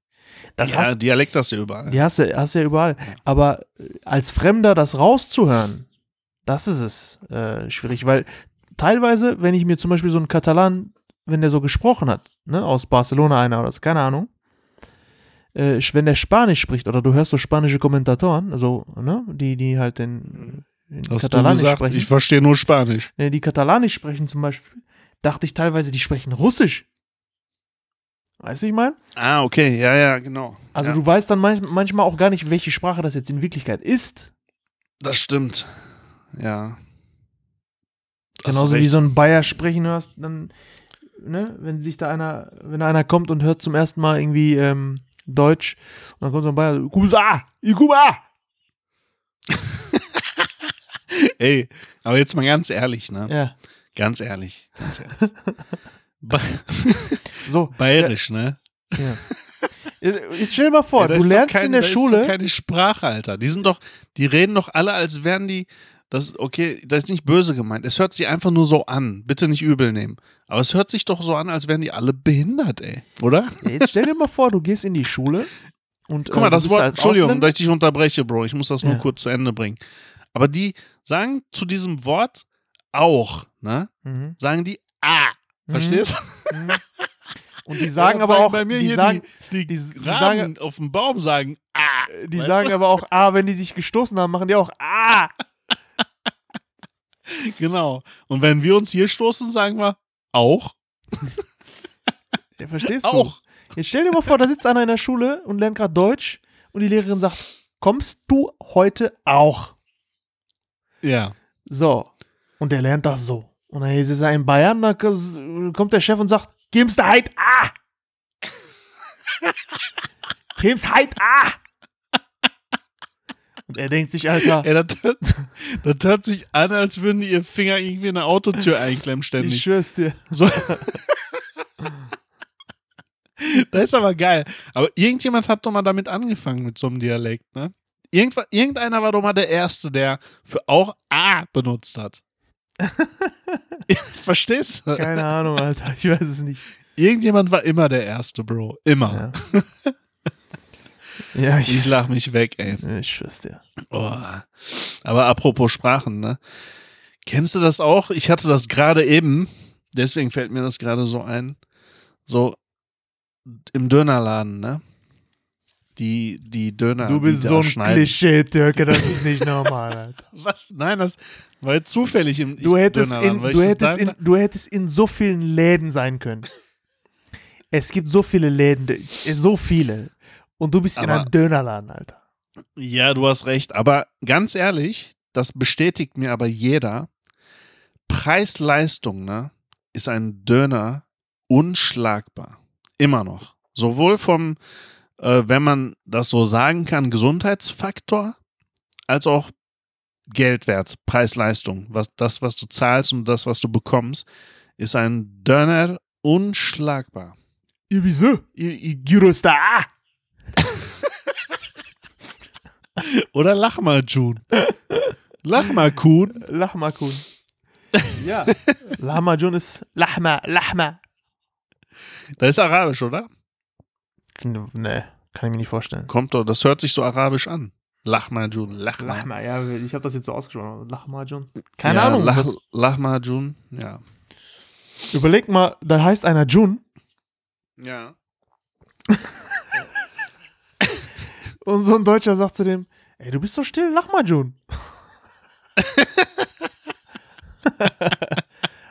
Das ja, hast, Dialekt hast du ja überall. die hast du, hast du ja überall. Aber äh, als Fremder das rauszuhören, das ist es äh, schwierig, weil teilweise, wenn ich mir zum Beispiel so einen Katalan, wenn der so gesprochen hat, ne, aus Barcelona einer oder so, keine Ahnung, äh, wenn der Spanisch spricht oder du hörst so spanische Kommentatoren, also, ne, die, die halt den, den Hast du Katalanisch gesagt, sprechen, ich verstehe nur Spanisch. ne, die Katalanisch sprechen zum Beispiel, dachte ich teilweise, die sprechen Russisch. Weißt du, ich meine? Ah, okay, ja, ja, genau. Also ja, du weißt dann manch, manchmal auch gar nicht, welche Sprache das jetzt in Wirklichkeit ist. Das stimmt. Ja. Genauso wie so ein Bayer sprechen hörst, dann, ne, wenn sich da einer, wenn einer kommt und hört zum ersten Mal irgendwie ähm, Deutsch und dann kommt so ein Bayer, Kusa, Ikuba! <laughs> Ey, aber jetzt mal ganz ehrlich, ne? Ja, Ganz ehrlich. Ganz ehrlich. <laughs> Ba <laughs> so. Bayerisch, ne? Ja. Jetzt stell dir mal vor, Ja, da du lernst kein- in der da Ist Schule, doch keine Sprache, Alter. Die sind doch, die reden doch alle, als wären die, das, okay, das ist nicht böse gemeint. Es hört sich einfach nur so an. Bitte nicht übel nehmen. Aber es hört sich doch so an, als wären die alle behindert, ey. Oder? jetzt stell dir mal vor, du gehst in die Schule und Guck mal, äh, das Wort, Entschuldigung, Ausländer- dass ich dich unterbreche, Bro. Ich muss das nur Ja. kurz zu Ende bringen. Aber die sagen zu diesem Wort auch, ne? Mhm. Sagen die ah. Verstehst du? Mhm. Und die <laughs> sagen Ja, aber sagen auch, bei mir die hier sagen, die, die, die- sagen- auf dem Baum sagen ah. die sagen du? aber auch, ah, wenn die sich gestoßen haben, machen die auch, ah! <laughs> <laughs> Genau. Und wenn wir uns hier stoßen, sagen wir auch. <laughs> Ja, verstehst du? Auch. Jetzt stell dir mal vor, da sitzt einer in der Schule und lernt gerade Deutsch und die Lehrerin sagt, kommst du heute auch? Ja. So. Und der lernt das so. Und dann ist er in Bayern, da kommt der Chef und sagt, gib's da heit ah! <laughs> gib's heit ah! Er denkt sich, Alter, Ey, das, hört, das hört sich an, als würden die ihr Finger irgendwie in eine Autotür einklemmen ich ständig. schwör's dir. So. das ist aber geil. Aber irgendjemand hat doch mal damit angefangen mit so einem Dialekt, ne? Irgendwa, irgendeiner war doch mal der Erste, der für auch A benutzt hat. <laughs> Verstehst du? Keine Ahnung, Alter, ich weiß es nicht. Irgendjemand war immer der Erste, Bro. Immer. Ja, <laughs> ja ich, Ich lach mich weg, ey. ich schwör's dir. Oh. Aber apropos Sprachen, ne? Kennst du das auch? Ich hatte das gerade eben, deswegen fällt mir das gerade so ein. So im Dönerladen, ne? Die, die Döner. Du bist die so da ein schneiden. Klischee-Türke, das ist nicht normal, Alter. <laughs> Was? Nein, das war jetzt zufällig im Du hättest, Dönerladen, in, du, hättest in, du hättest in so vielen Läden sein können. Es gibt so viele Läden, so viele. Und du bist in Aber- einem Dönerladen, Alter. Ja, du hast recht. Aber ganz ehrlich, das bestätigt mir aber jeder. Preis-Leistung, ne, ist ein Döner unschlagbar. Immer noch. Sowohl vom, äh, wenn man das so sagen kann, Gesundheitsfaktor, als auch Geldwert, Preis-Leistung. Was, das, was du zahlst und das, was du bekommst, ist ein Döner unschlagbar. Wieso? Gyros da. Ah! <laughs> Oder lach mal, June. Lach mal, Kuhn. Lahma Kun. <laughs> Ja. Lahma Jun ist Lahma, Lahma. Das ist arabisch, oder? Nee, kann ich mir nicht vorstellen. Kommt doch, das hört sich so arabisch an. Lachmajun, Lachma. Lahma, ja, ich habe das jetzt so ausgesprochen. Lahma Jun. Keine ja, Ahnung. Lach, Lachmajun, ja. Überleg mal, da heißt einer Jun Ja. <laughs> und so ein Deutscher sagt zu dem, ey, du bist so still, lach mal, Jun.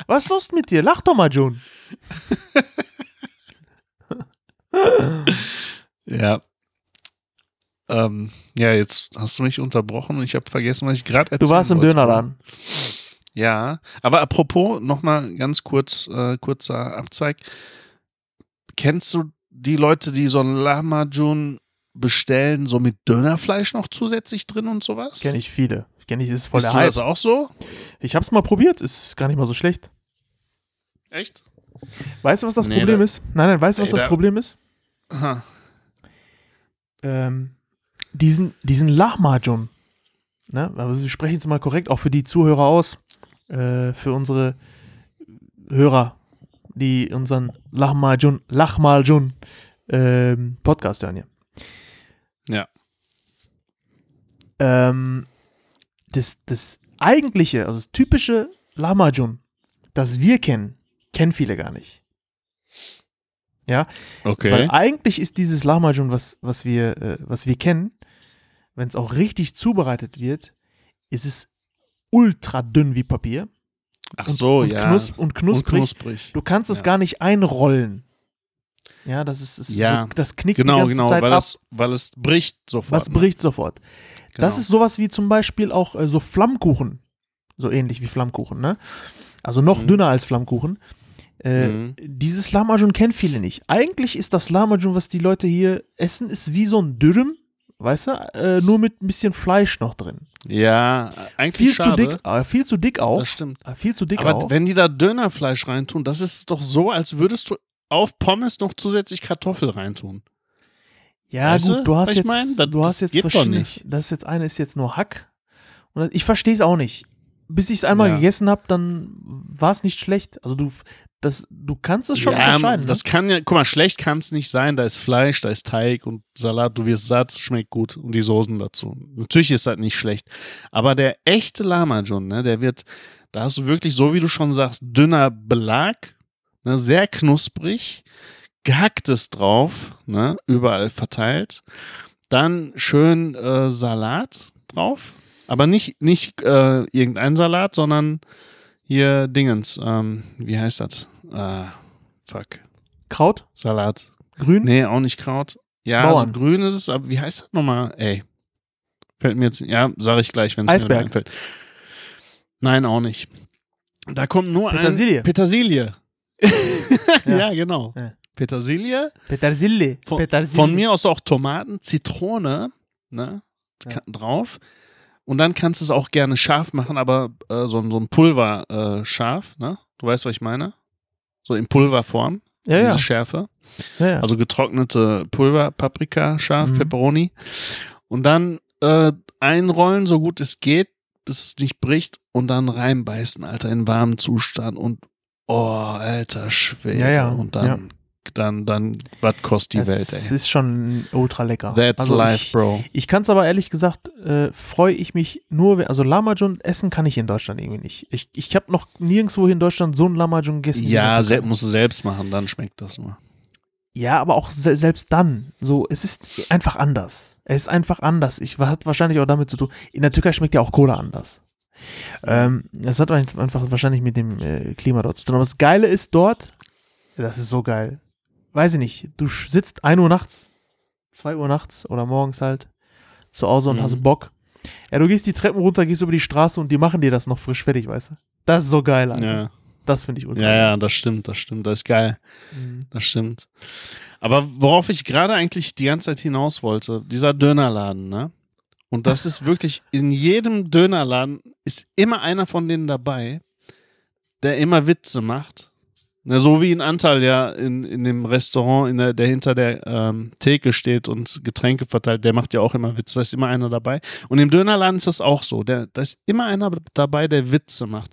Was ist los mit dir? Lach doch mal, Jun. Ja. Ähm, ja, jetzt hast du mich unterbrochen und ich habe vergessen, was ich gerade erzählt Du warst im Dönerladen. Ja, aber apropos, nochmal ganz kurz, äh, kurzer Abzweig. Kennst du die Leute, die so ein Lahmacun bestellen, so mit Dönerfleisch noch zusätzlich drin und sowas? Kenne ich viele. Kenne ich, ist voll Bist der du Hype. das auch so? Ich hab's mal probiert, ist gar nicht mal so schlecht. Echt? Weißt du, was das Nee, Problem da- ist? Nein, nein, weißt du, was Ey, das da- Problem ist? Aha. ähm, diesen, diesen Lahmacun, ne? Also wir sprechen jetzt mal korrekt auch für die Zuhörer aus, äh, für unsere Hörer, die unseren Lahmacun, Lahmacun ähm, Podcast hören hier. Ja. Ähm, das, das eigentliche, also das typische Lahmacun, das wir kennen, kennen viele gar nicht. Ja, Okay. weil eigentlich ist dieses Lahmacun, was, was, wir, äh, was wir kennen, wenn es auch richtig zubereitet wird, ist es ultra dünn wie Papier. Ach und, so, und ja. knus und knusprig. Und knusprig. Du kannst es Ja. gar nicht einrollen. Ja, das ist, ist Ja, so, das knickt Genau, die ganze genau, Zeit weil ab. es, weil es bricht sofort. was ne? bricht sofort. Genau. Das ist sowas wie zum Beispiel auch äh, so Flammkuchen. So ähnlich wie Flammkuchen, ne? Also noch Mhm. dünner als Flammkuchen. Äh, Mhm. Dieses Lahmacun kennen viele nicht. Eigentlich ist das Lahmacun, was die Leute hier essen, ist wie so ein Dürüm, weißt du? Äh, nur mit ein bisschen Fleisch noch drin. Ja, eigentlich Viel schade. zu dick, äh, viel zu dick auch. Das stimmt. Äh, viel zu dick Aber auch. wenn die da Dönerfleisch reintun, das ist doch so, als würdest du auf Pommes noch zusätzlich Kartoffel reintun. Ja, Weißt gut, du, hast jetzt, mein? Das- du hast jetzt verschiedene. Das ist jetzt eine ist jetzt nur Hack. Und ich verstehe es auch nicht. Bis ich es einmal Ja. gegessen habe, dann war es nicht schlecht. Also du, das, du kannst es schon ja, unterscheiden. das ne? kann ja, guck mal, schlecht kann es nicht sein. Da ist Fleisch, da ist Teig und Salat, du wirst satt, schmeckt gut und die Soßen dazu. Natürlich ist das nicht schlecht. Aber der echte Lahmacun, ne, der wird, da hast du wirklich, so wie du schon sagst, dünner Belag, ne, sehr knusprig, gehacktes drauf, ne, überall verteilt. Dann schön äh, Salat drauf. Aber nicht, nicht äh, irgendein Salat, sondern hier Dingens. Ähm, wie heißt das? Ah, fuck. Kraut, Salat. grün. Nee, auch nicht Kraut. Ja, Bauern. so grün ist es, aber wie heißt das nochmal? Ey. Fällt mir jetzt, ja, sage ich gleich, wenn es mir einfällt. Nein, auch nicht. Da kommt nur Petersilie. ein Petersilie. Ja. Ja. genau. Ja. Petersilie. Petersilie. Von, Petersilie. von mir aus auch Tomaten, Zitrone, ne? Ja. Drauf. Und dann kannst du es auch gerne scharf machen, aber äh, so, ein- so ein Pulver äh, scharf, ne? Du weißt, was ich meine? So in Pulverform, Ja, diese ja. Schärfe. ja, ja. Also getrocknete Pulver, Paprika, scharf, Mhm. Pepperoni. Und dann äh, einrollen, so gut es geht, bis es nicht bricht. Und dann reinbeißen, Alter, in warmem Zustand. Und oh, alter Schwede. Ja, ja, Und dann ja. dann, dann, was kostet die Welt, Es ey? ist schon ultra lecker. That's Also life, ich, Bro. Ich kann es aber ehrlich gesagt, äh, freue ich mich nur, wenn, also Lamajun essen kann ich in Deutschland irgendwie nicht. Ich, ich habe noch nirgendwo in Deutschland so ein Lamajun gegessen. Ja, der se Türkei. musst du selbst machen, dann schmeckt das nur. Ja, aber auch se selbst dann. So, es ist einfach anders. Es ist einfach anders. Ich hat wahrscheinlich auch damit zu tun. In der Türkei schmeckt ja auch Cola anders. Ähm, das hat ein- einfach wahrscheinlich mit dem äh, Klima dort zu tun. Aber das Geile ist dort, das ist so geil. Weiß ich nicht, du sitzt 1 Uhr nachts, 2 Uhr nachts oder morgens halt zu Hause und Mhm. hast Bock. Ja, du gehst die Treppen runter, gehst über die Straße und die machen dir das noch frisch fertig, weißt du? Das ist so geil, Alter. Ja. Das finde ich ultra ja, ja, das stimmt, das stimmt, das ist geil. Mhm. Das stimmt. Aber worauf ich gerade eigentlich die ganze Zeit hinaus wollte, dieser Dönerladen, ne? Und das ist wirklich, in jedem Dönerladen ist immer einer von denen dabei, der immer Witze macht. Na, so wie ein Anteil ja in, in dem Restaurant, in der, der hinter der ähm, Theke steht und Getränke verteilt, der macht ja auch immer Witze, da ist immer einer dabei. Und im Dönerladen ist das auch so. Der, da ist immer einer dabei, der Witze macht.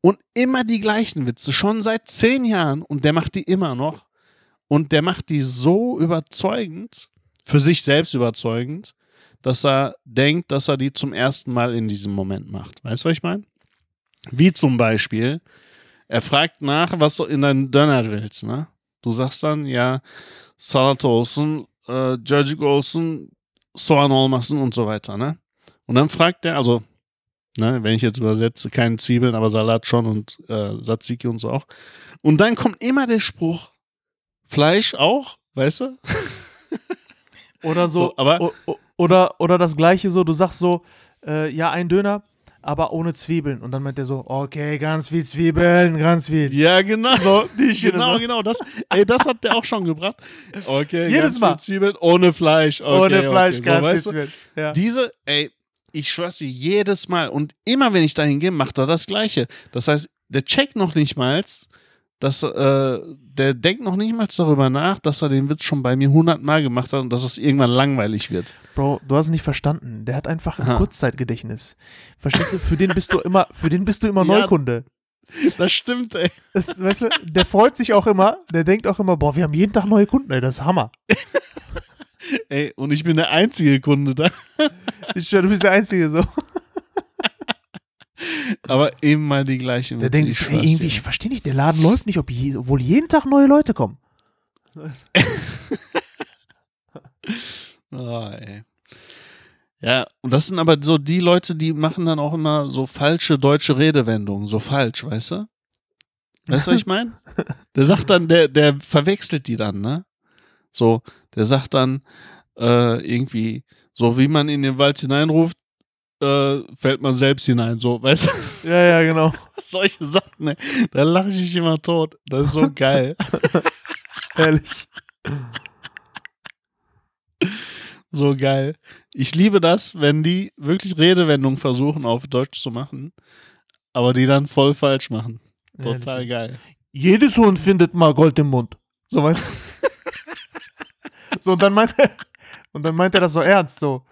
Und immer die gleichen Witze, schon seit zehn Jahren und der macht die immer noch. Und der macht die so überzeugend, für sich selbst überzeugend, dass er denkt, dass er die zum ersten Mal in diesem Moment macht. Weißt du, was ich meine? Wie zum Beispiel, er fragt nach, was du in deinen Döner willst, ne? Du sagst dann, ja, Salat olsun, äh, cacık olsun, soğan olmasın und so weiter, ne? Und dann fragt er, also, ne, wenn ich jetzt übersetze, keine Zwiebeln, aber Salat schon und äh, Tzatziki und so auch. Und dann kommt immer der Spruch, Fleisch auch, weißt du? Oder so, So, aber- o- o- oder, oder das gleiche so, du sagst so, äh, ja, ein Döner, aber ohne Zwiebeln. Und dann meint er so, okay, ganz viel Zwiebeln, ganz viel. Ja, genau. So, <laughs> genau, genau. Das, ey, das hat der auch schon gebracht. Okay, Jedes ganz Mal. viel Zwiebeln ohne Fleisch. Okay, ohne Fleisch, okay. ganz so, viel weißt du? Zwiebeln. Ja. Diese, ey, ich schwör's dir, jedes Mal und immer wenn ich dahin gehe, macht er das Gleiche. Das heißt, der checkt noch nicht mal, dass, äh, der denkt noch nicht mal darüber nach, dass er den Witz schon bei mir hundertmal gemacht hat und dass es irgendwann langweilig wird. Bro, du hast es nicht verstanden. Der hat einfach ein Aha. Kurzzeitgedächtnis. Verstehst du? Für den bist du immer, für den bist du immer <laughs> Ja. Neukunde. Das stimmt, ey. Das, weißt du, der freut sich auch immer, der denkt auch immer, boah, wir haben jeden Tag neue Kunden, ey, das ist Hammer. <laughs> Ey, und ich bin der einzige Kunde da. Ich schwör, du bist der Einzige so. Aber eben mal die gleichen Der denkt, ich ey, irgendwie, ich verstehe nicht, der Laden läuft nicht, ob je, obwohl jeden Tag neue Leute kommen. Oh, <laughs> ey. Ja, und das sind aber so die Leute, die machen dann auch immer so falsche deutsche Redewendungen, so falsch, weißt du? Weißt du, was ich <laughs> meine? Der sagt dann, der, der verwechselt die dann, ne? So, der sagt dann äh, irgendwie, so wie man in den Wald hineinruft, äh, fällt man selbst hinein, so, weißt du? Ja, ja, genau. <laughs> Solche Sachen, ne? Da lache ich mich immer tot. Das ist so geil. <laughs> Ehrlich. So geil. Ich liebe das, wenn die wirklich Redewendungen versuchen, auf Deutsch zu machen, aber die dann voll falsch machen. Total Ehrlich. geil. Jedes Hund findet mal Gold im Mund. So weißt du? <laughs> so, und dann meint er, und dann meint er das so ernst, so.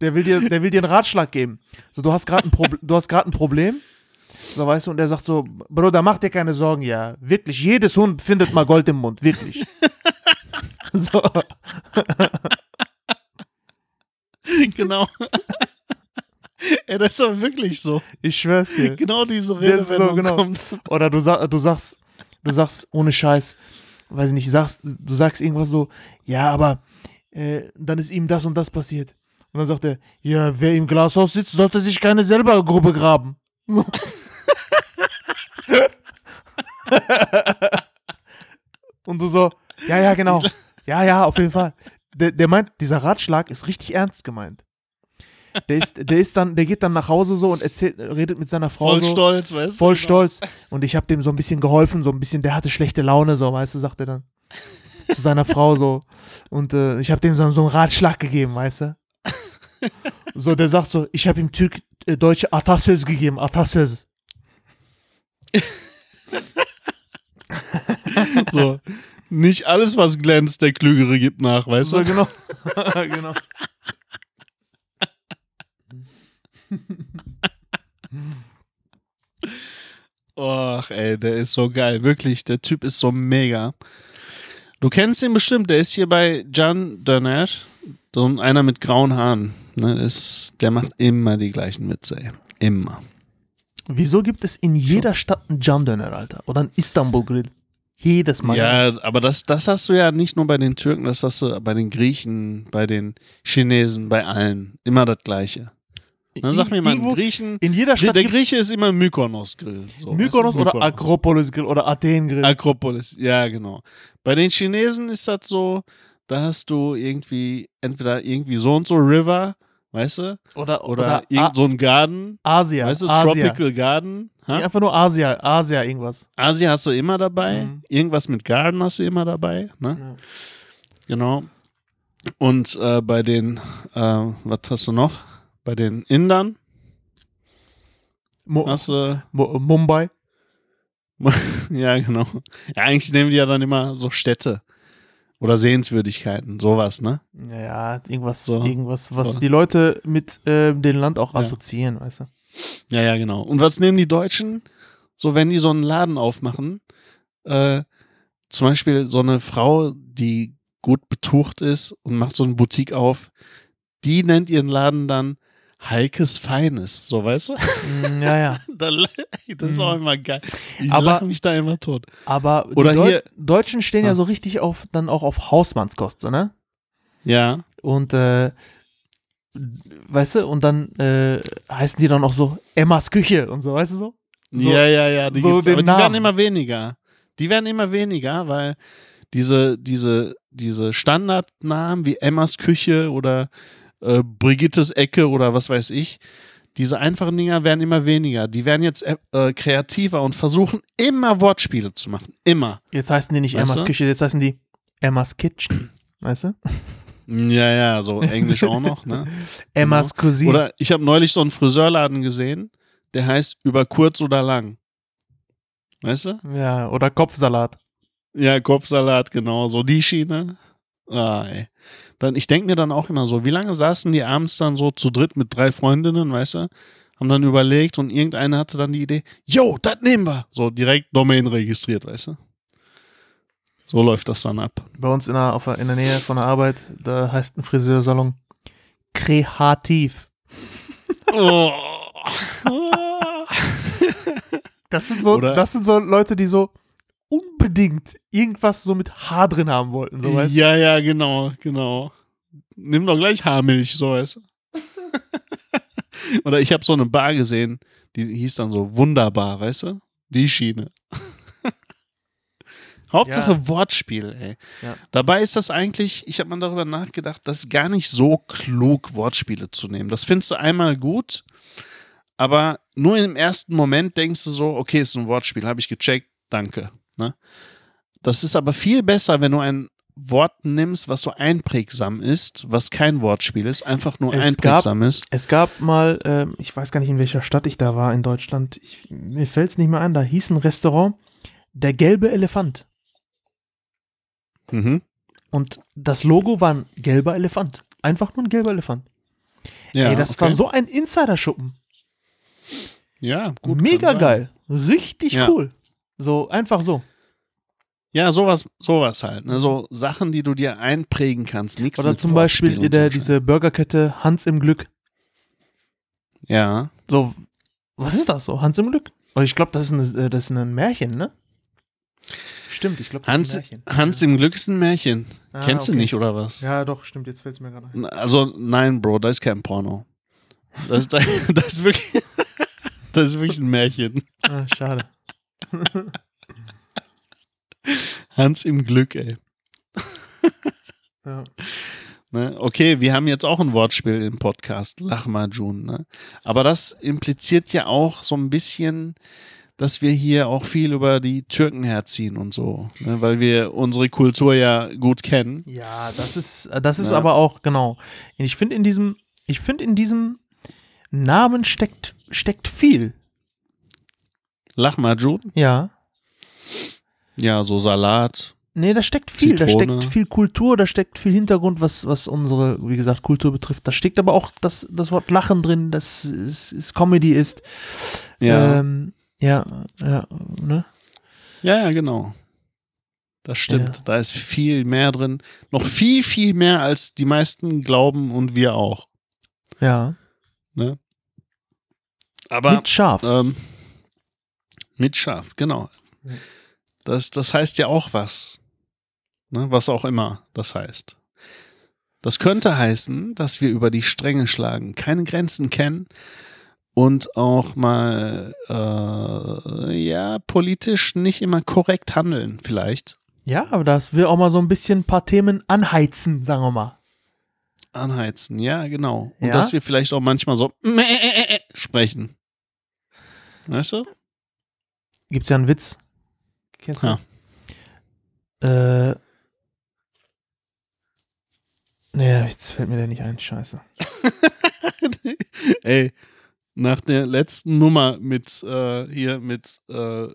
Der will dir, der will dir einen Ratschlag geben. So, du hast gerade ein Problem, du hast ein Problem. So, weißt du, und er sagt so, Bruder, mach dir keine Sorgen, ja. Wirklich, jedes Hund findet mal Gold im Mund, wirklich. <laughs> so. genau. Ey, das ist doch wirklich so. Ich schwör's dir. Genau diese Das ist so, genau. kommt. Oder du, du sagst, du sagst ohne Scheiß, weiß ich nicht, sagst, du sagst irgendwas so, ja, aber äh, dann ist ihm das und das passiert. Und dann sagt er, ja, wer im Glashaus sitzt, sollte sich keine selber Grube graben. So. <laughs> und du so, ja, ja, genau. Ja, ja, auf jeden Fall. Der, der meint, dieser Ratschlag ist richtig ernst gemeint. Der ist, der ist dann, der geht dann nach Hause so und erzählt, redet mit seiner Frau Voll so stolz, weißt du? voll Genau. stolz. Und ich habe dem so ein bisschen geholfen, so ein bisschen, der hatte schlechte Laune, so, weißt du, sagt er dann. Zu seiner Frau so. Und äh, ich habe dem so, so einen Ratschlag gegeben, weißt du. <laughs> So, der sagt so, ich habe ihm Türk, äh, deutsche Atasöz gegeben, Atasöz. <laughs> So. Nicht alles, was glänzt, der Klügere gibt nach, weißt So, du? genau. <laughs> genau. Och, ey, der ist so geil. Wirklich, der Typ ist so mega. Du kennst ihn bestimmt, der ist hier bei John Dönner, so ein- einer mit grauen Haaren. Ne, ist, der macht immer die gleichen Witze, ey. Immer. Wieso gibt es in jeder Stadt einen Can Döner, Alter? Oder einen Istanbul-Grill? Jedes Mal. Ja, aber das, das hast du ja nicht nur bei den Türken, das hast du bei den Griechen, bei den Chinesen, bei allen. Immer das Gleiche. Na, sag mir mal, Irgendwo- Griechen. In jeder Stadt Der Grieche ist immer Mykonos-Grill. So, Mykonos du? oder Mykonos. Akropolis-Grill oder Athen-Grill. Akropolis, ja, genau. Bei den Chinesen ist das so, da hast du irgendwie entweder irgendwie so und so River, weißt du? oder Oder, oder, irgend so ein Garden, Asia. weißt du, Asia. Tropical Garden. Nee, einfach nur Asia, Asia irgendwas. Asia hast du immer dabei. Mhm. Irgendwas mit Garden hast du immer dabei. Ne? Ja. Genau. Und äh, bei den, äh, was hast du noch? Bei den Indern Mo hast du, Mo Mumbai. <laughs> ja genau. Ja, eigentlich nehmen die ja dann immer so Städte oder Sehenswürdigkeiten, sowas, ne? Ja, irgendwas, So. irgendwas, was So. die Leute mit ähm, dem Land auch Ja. assoziieren, weißt du? Ja, ja, genau. Und was nehmen die Deutschen? So, wenn die so einen Laden aufmachen, äh, zum Beispiel so eine Frau, die gut betucht ist und macht so eine Boutique auf, die nennt ihren Laden dann Heikes Feines, so weißt du? Mm, ja, ja. <laughs> Da- das ist auch immer geil. Ich Aber- mich da immer tot. Aber Oder die Deu hier- Deutschen stehen ja Ah. so richtig auf, dann auch auf Hausmannskost, so, ne? Ja, Und äh, weißt du, und dann äh, heißen die dann auch so Emmas Küche und so, weißt du so? So- ja, ja, ja. Die, so den aber die werden immer weniger. Die werden immer weniger, weil diese, diese, diese Standardnamen wie Emmas Küche oder äh, Brigittes Ecke oder was weiß ich, diese einfachen Dinger werden immer weniger. Die werden jetzt äh, äh, kreativer und versuchen immer Wortspiele zu machen. Immer. Jetzt heißen die nicht Weißt Emmas du? Küche, jetzt heißen die Emmas Kitchen, weißt du? Ja, ja, so <laughs> Englisch auch noch, ne? <laughs> Emmas Cuisine. Oder ich habe neulich so einen Friseurladen gesehen, der heißt über kurz oder lang. Weißt du? ja, oder Kopfsalat. Ja, Kopfsalat, genau, so die Schiene. Ah, ey. Dann, ich denke mir dann auch immer so, wie lange saßen die abends dann so zu dritt mit drei Freundinnen, weißt du? Haben dann überlegt und irgendeine hatte dann die Idee, yo, das nehmen wir. So direkt Domain registriert, weißt du? So läuft das dann ab. Bei uns in der, auf, in der Nähe von der Arbeit, da heißt ein Friseursalon Kreativ. Oh. Das sind so, Oder- das sind so Leute, die so unbedingt irgendwas so mit Haar drin haben wollten, so weißt ja, ja, genau, genau. Nimm doch gleich Haarmilch, so weißt. <laughs> Oder ich habe so eine Bar gesehen, die hieß dann so wunderbar, weißt du? Die Schiene. <laughs> Hauptsache Ja. Wortspiel, ey. Ja. Dabei ist das eigentlich, ich habe mal darüber nachgedacht, das ist gar nicht so klug, Wortspiele zu nehmen. Das findest du einmal gut, aber nur im ersten Moment denkst du so, okay, ist ein Wortspiel, habe ich gecheckt, danke. Ne? Das ist aber viel besser, wenn du ein Wort nimmst, was so einprägsam ist, was kein Wortspiel ist, einfach nur Es einprägsam ist. Es gab mal, ähm, ich weiß gar nicht, in welcher Stadt ich da war in Deutschland, ich, mir fällt es nicht mehr ein, da hieß ein Restaurant Der gelbe Elefant. Mhm. Und das Logo war ein gelber Elefant. Einfach nur ein gelber Elefant. Ja, Ey, das okay. war so ein Insider-Schuppen. ja, gut. Mega geil. Richtig Ja. cool. So, einfach so. Ja, sowas, sowas halt. Ne? So Sachen, die du dir einprägen kannst. Nichts Oder mit zum Beispiel und der, diese Burgerkette Hans im Glück. Ja. So, was ist das so? Hans im Glück? Oh, ich glaube, das, ist eine- äh, das ist ein Märchen, ne? Stimmt, ich glaube, das Hans, ist ein Märchen. Hans im Glück ist ein Märchen. Ah, Kennst du okay. nicht, oder was? Ja, doch, stimmt, jetzt fällt es mir gerade ein. Also, nein, Bro, das ist kein Porno. Das, das, <laughs> das ist wirklich. <laughs> Das ist wirklich ein Märchen. Ah, schade. <laughs> Hans im Glück, ey. Ja. Ne? Okay, wir haben jetzt auch ein Wortspiel im Podcast, Lachmajun. Ne? Aber das impliziert ja auch so ein bisschen, dass wir hier auch viel über die Türken herziehen und so. Ne? Weil wir unsere Kultur ja gut kennen. Ja, das ist, das ist Ja. aber auch, genau. Ich finde in diesem, ich finde in diesem Namen steckt, steckt viel. Lachmajun, Ja. ja, so Salat. Nee, da steckt viel, da Zitrone. steckt viel Kultur, da steckt viel Hintergrund, was, was unsere, wie gesagt, Kultur betrifft. Da steckt aber auch das, das Wort Lachen drin, das ist, ist Comedy ist. Ja, Ähm, ja, ja, ne? ja, ja, genau. Das stimmt. Ja. Da ist viel mehr drin. Noch viel, viel mehr, als die meisten glauben und wir auch. Ja. Ne? Aber Mit scharf. ähm, mit Schaf, genau. Das, das heißt ja auch was. Ne? Was auch immer das heißt. Das könnte heißen, dass wir über die Stränge schlagen, keine Grenzen kennen und auch mal äh, ja politisch nicht immer korrekt handeln, vielleicht. ja, aber das will auch mal so ein bisschen ein paar Themen anheizen, sagen wir mal. Anheizen, ja, genau. Und Ja? dass wir vielleicht auch manchmal so <laughs> sprechen. Weißt du? Gibt's ja einen Witz. Kennst du? Ja. Äh. Nee, jetzt fällt mir der nicht ein. Scheiße. <laughs> Ey, nach der letzten Nummer mit äh, hier mit äh,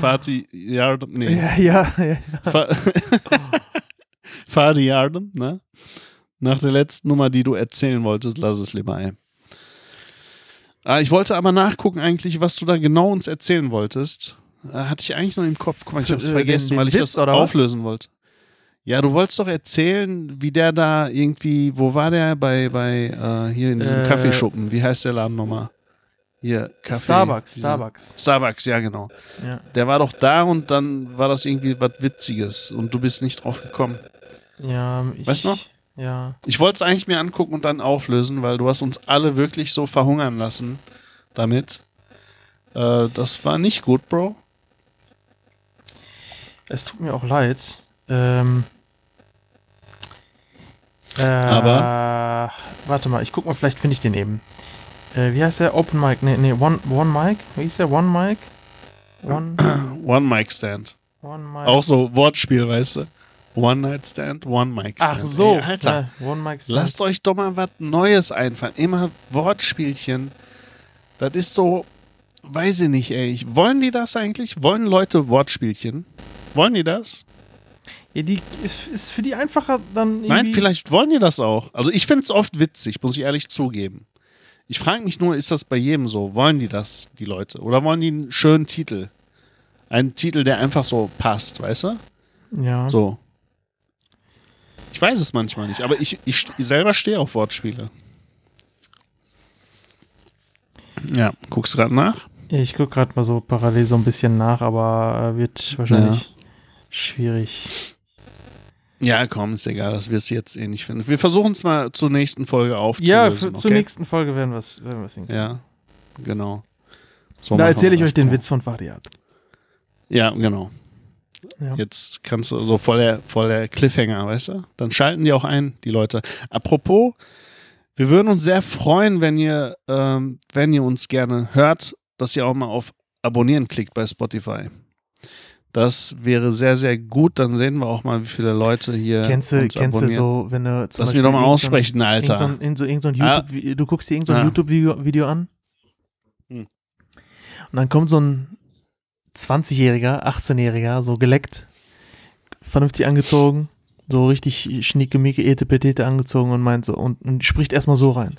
Fatih Yardem, nee, Ja, ja, ja. Fa <laughs> Fatih Yardem, ne? Nach der letzten Nummer, die du erzählen wolltest, lass es lieber ein. Ah, ich wollte aber nachgucken eigentlich, was du da genau uns erzählen wolltest. Äh, hatte ich eigentlich noch im Kopf. Guck mal, ich hab's Äh, den- vergessen, den weil ich Witz, das auflösen wollte. Ja, du wolltest doch erzählen, wie der da irgendwie, wo war der bei, bei äh, hier in diesem Äh, Kaffeeschuppen? Wie heißt der Laden nochmal? Hier, Kaffee. Starbucks, dieser- Starbucks. Starbucks, ja, genau. Ja. Der war doch da und dann war das irgendwie was Witziges und du bist nicht drauf gekommen. Ja, ich. Weißt du noch? Ja. Ich wollte es eigentlich mir angucken und dann auflösen, weil du hast uns alle wirklich so verhungern lassen damit. Äh, das war nicht gut, Bro. Es tut mir auch leid. Ähm. Äh, Aber- Warte mal, ich guck mal, vielleicht finde ich den eben. Äh, wie heißt der? Open Mic? Nee, nee, One, One Mic? Wie hieß der? One Mic? One, One Mic Stand. one Mic. Auch so Wortspiel, weißt du? One Night Stand, One Mic Stand. Ach so. Ey, Alter, Ja, One Mic. Stand. lasst euch doch mal was Neues einfallen. Immer Wortspielchen. Das ist so, weiß ich nicht, ey. Wollen die das eigentlich? Wollen Leute Wortspielchen? Wollen die das? Ja, die ist für die einfacher dann irgendwie. Nein, vielleicht wollen die das auch. Also ich finde es oft witzig, muss ich ehrlich zugeben. Ich frage mich nur, ist das bei jedem so? Wollen die das, die Leute? Oder wollen die einen schönen Titel? Einen Titel, der einfach so passt, weißt du? Ja. So. Ich weiß es manchmal nicht, aber ich, ich, selber stehe auf Wortspiele. Ja, guckst du gerade nach? Ich guck gerade mal so parallel so ein bisschen nach, aber äh, wird wahrscheinlich schwierig. Ja, komm, ist egal, das wirst du jetzt eh nicht finden. Wir versuchen es mal zur nächsten Folge aufzulösen. Ja, für, zur okay? nächsten Folge werden wir es hinkriegen. Ja, genau. So da erzähle wir ich euch den. Witz von Fadiat. Ja, genau. Ja. Jetzt kannst du so voll der, voll der Cliffhanger, weißt du? Dann schalten die auch ein, die Leute. Apropos, wir würden uns sehr freuen, wenn ihr, ähm, wenn ihr uns gerne hört, dass ihr auch mal auf Abonnieren klickt bei Spotify. Das wäre sehr, sehr gut. Dann sehen wir auch mal, wie viele Leute hier Kennst du, kennst du so, wenn du zum Lass mich doch mal irgend so ein- aussprechen, Alter. Irgend so, ein- irgend so, irgend so ein Ah. YouTube, du guckst dir irgendein so Ah. YouTube-Video Video an Hm. und dann kommt so ein 20-Jähriger, 18-Jähriger, so geleckt, vernünftig angezogen, so richtig schnieke, mieke, ete, petete angezogen und meint so, und, und spricht erstmal so rein.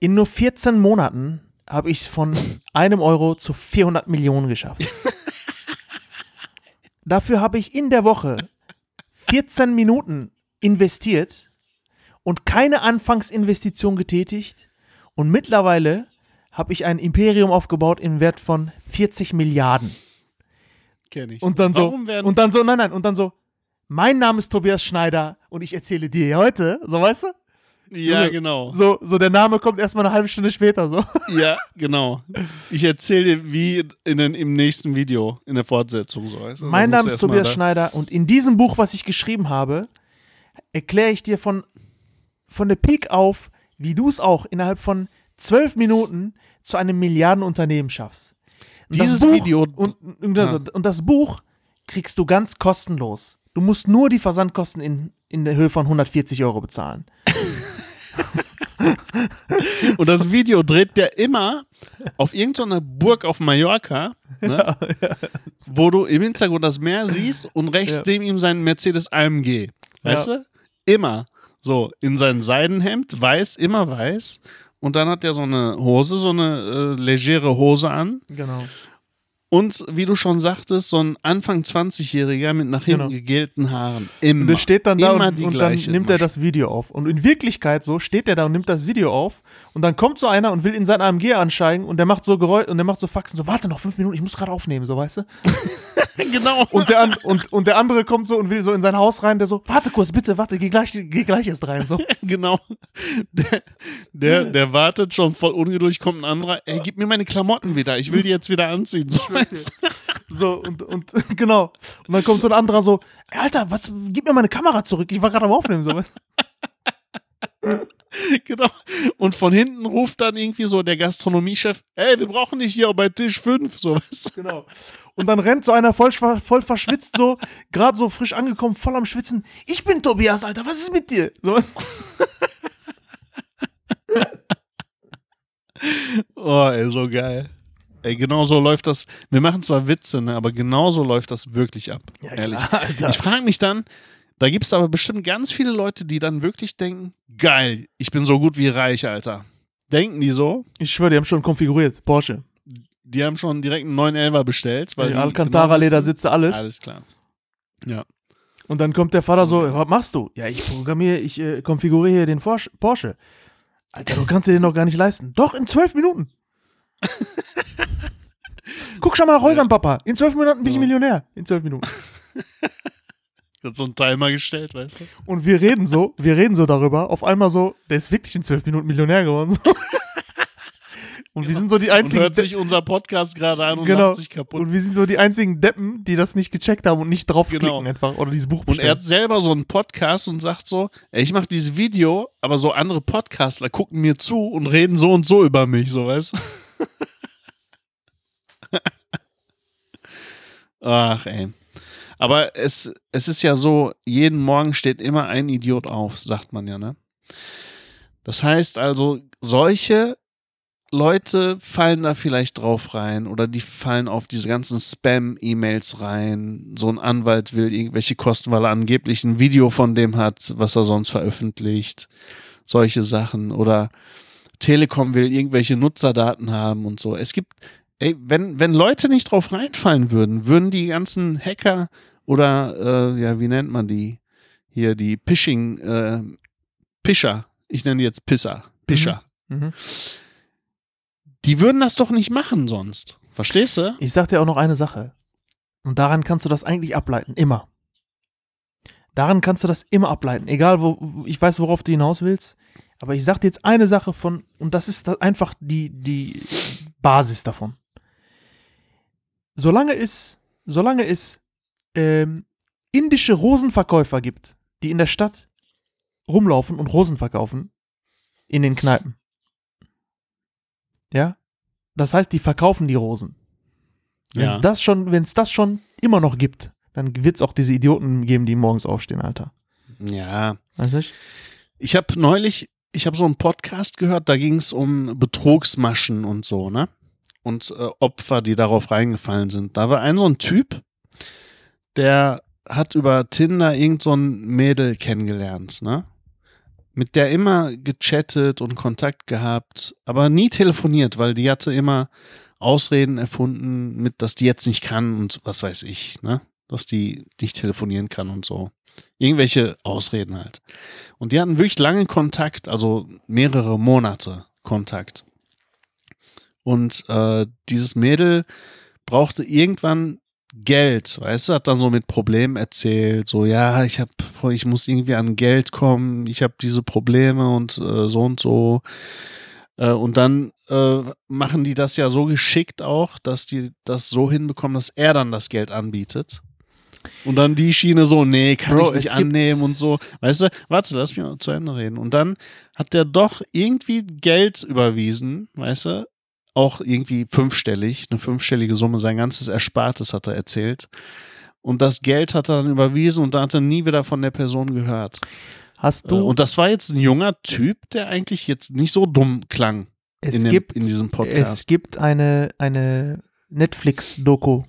In nur 14 Monaten habe ich es von einem Euro zu 400 Millionen geschafft. <laughs> Dafür habe ich in der Woche 14 Minuten investiert und keine Anfangsinvestition getätigt. Und mittlerweile habe ich ein Imperium aufgebaut im Wert von 40 Milliarden. Kenn ich. Und dann so, Warum werden, und dann so, nein, nein, und dann so, mein Name ist Tobias Schneider und ich erzähle dir heute, so weißt du? ja, Junge, genau. So, so der Name kommt erstmal eine halbe Stunde später, so. <laughs> Ja, genau. Ich erzähle dir, wie in den, im nächsten Video, in der Fortsetzung. So, weißt du? Mein Name ist Tobias Schneider und in diesem Buch, was ich geschrieben habe, erkläre ich dir von, von der Peak auf, wie du es auch innerhalb von zwölf Minuten zu einem Milliardenunternehmen schaffst. Und Dieses Buch, Video- und, und, das, Ja. und das Buch kriegst du ganz kostenlos. Du musst nur die Versandkosten in, in der Höhe von 140 Euro bezahlen. <laughs> Und das Video dreht der immer auf irgendeiner Burg auf Mallorca, ne? wo du im Hintergrund das Meer siehst und rechts Ja. neben ihm sein Mercedes AMG. Weißt Ja. du? Immer. So, in sein Seidenhemd, weiß, immer weiß. Und dann hat er so eine Hose, so eine äh, legere Hose an. Genau. Und wie du schon sagtest, so ein Anfang 20-Jähriger mit nach hinten Genau. gegelten Haaren. Immer. Und der steht dann da und, und dann nimmt er das Video auf. Und in Wirklichkeit so steht er da und nimmt das Video auf und dann kommt so einer und will in sein AMG ansteigen und der macht so Geräusch und der macht so Faxen, so warte noch fünf Minuten, ich muss gerade aufnehmen, so weißt du? <laughs> genau. Und der, und, und der andere kommt so und will so in sein Haus rein, der so, warte kurz, bitte, warte, geh gleich, geh gleich erst rein. So. <laughs> genau. Der, der, der wartet schon voll ungeduldig, kommt ein anderer. Ey, gib mir meine Klamotten wieder. Ich will die jetzt wieder anziehen. So, weißt du? So, und, und <laughs> genau. Und dann kommt so ein anderer so, ey, Alter, was, gib mir meine Kamera zurück, ich war gerade am Aufnehmen, so weißt du? <laughs> genau. Und von hinten ruft dann irgendwie so der Gastronomiechef, ey, wir brauchen dich hier bei Tisch 5. So, weißt du? Genau. Und dann rennt so einer voll, voll verschwitzt, so, gerade so frisch angekommen, voll am Schwitzen. Ich bin Tobias, Alter, was ist mit dir? So. <laughs> Oh, ey, so geil. Ey, genau so läuft das. Wir machen zwar Witze, ne, aber genau so läuft das wirklich ab. Ja, ehrlich. klar. Ich frage mich dann, da gibt es aber bestimmt ganz viele Leute, die dann wirklich denken, geil, ich bin so gut wie reich, Alter. Denken die so? Ich schwöre, die haben schon konfiguriert, Porsche. Die haben schon direkt einen neuen Elfer bestellt. Weil die Alcantara-Ledersitze, genau alles. Alles klar. Ja. Und dann kommt der Vater so, was machst du? Ja, ich programmiere, ich äh, konfiguriere hier den Porsche. Alter, du kannst dir den doch gar nicht leisten. Doch, in zwölf Minuten. <laughs> Guck schon mal nach Häusern, Papa. In zwölf Minuten bin ich. Millionär. In zwölf Minuten. <laughs> Hat so einen Timer gestellt, weißt du? Und wir reden so, wir reden so darüber. Auf einmal so, der ist wirklich in zwölf Minuten Millionär geworden. <laughs> Und wir sind so die Und einzigen. hört sich unser Podcast gerade an und genau. macht sich kaputt. Und wir sind so die einzigen Deppen, die das nicht gecheckt haben und nicht draufklicken Genau. einfach oder dieses Buch Und er bestellen. hat selber so einen Podcast und sagt so, ey, ich mache dieses Video, aber so andere Podcastler gucken mir zu und reden so und so über mich, so weißt du? <laughs> Ach, ey. Aber es, es ist ja so, jeden Morgen steht immer ein Idiot auf, sagt man ja, ne? Das heißt also, solche Leute fallen da vielleicht drauf rein oder die fallen auf diese ganzen Spam-E-Mails rein. So ein Anwalt will irgendwelche Kosten, weil er angeblich ein Video von dem hat, was er sonst veröffentlicht. Solche Sachen. Oder Telekom will irgendwelche Nutzerdaten haben und so. Es gibt, ey, wenn, wenn Leute nicht drauf reinfallen würden, würden die ganzen Hacker oder, äh, ja, wie nennt man die? Hier, die Phishing, äh, Pischer. Ich nenne die jetzt Pisser. Pischer. Mhm. Die würden das doch nicht machen sonst. Verstehst du? Ich sag dir auch noch eine Sache. Und daran kannst du das eigentlich ableiten. Immer. Daran kannst du das immer ableiten. Egal, wo, ich weiß, worauf du hinaus willst. Aber ich sag dir jetzt eine Sache von, und das ist einfach die, die Basis davon. Solange es, solange es ähm, indische Rosenverkäufer gibt, die in der Stadt rumlaufen und Rosen verkaufen, in den Kneipen. Ja? Das heißt, die verkaufen die Rosen. Wenn es Ja. das schon, wenn es das schon immer noch gibt, dann wird es auch diese Idioten geben, die morgens aufstehen, Alter. Ja. Weißt du? Ich habe neulich, ich habe so einen Podcast gehört, da ging es um Betrugsmaschen und so, ne? Und äh, Opfer, die darauf reingefallen sind. Da war ein so ein Typ, der hat über Tinder irgend so ein Mädel kennengelernt, ne? Mit der immer gechattet und Kontakt gehabt, aber nie telefoniert, weil die hatte immer Ausreden erfunden, mit, dass die jetzt nicht kann und was weiß ich, ne? Dass die nicht telefonieren kann und so. Irgendwelche Ausreden halt. Und die hatten wirklich lange Kontakt, also mehrere Monate Kontakt. Und äh, dieses Mädel brauchte irgendwann Geld, weißt du, hat dann so mit Problemen erzählt, so ja, ich habe, ich muss irgendwie an Geld kommen, ich habe diese Probleme und äh, so und so. Äh, und dann äh, machen die das ja so geschickt auch, dass die das so hinbekommen, dass er dann das Geld anbietet. Und dann die Schiene so, nee, kann Bro, ich nicht annehmen und so. Weißt du, warte, lass mich mal zu Ende reden. Und dann hat der doch irgendwie Geld überwiesen, weißt du, auch irgendwie fünfstellig, eine fünfstellige Summe, sein ganzes Erspartes hat er erzählt. Und das Geld hat er dann überwiesen und da hat er nie wieder von der Person gehört. Hast Äh, du, Und das war jetzt ein junger Typ, der eigentlich jetzt nicht so dumm klang es, in, dem, gibt, in diesem Podcast. es gibt eine, eine Netflix-Doku,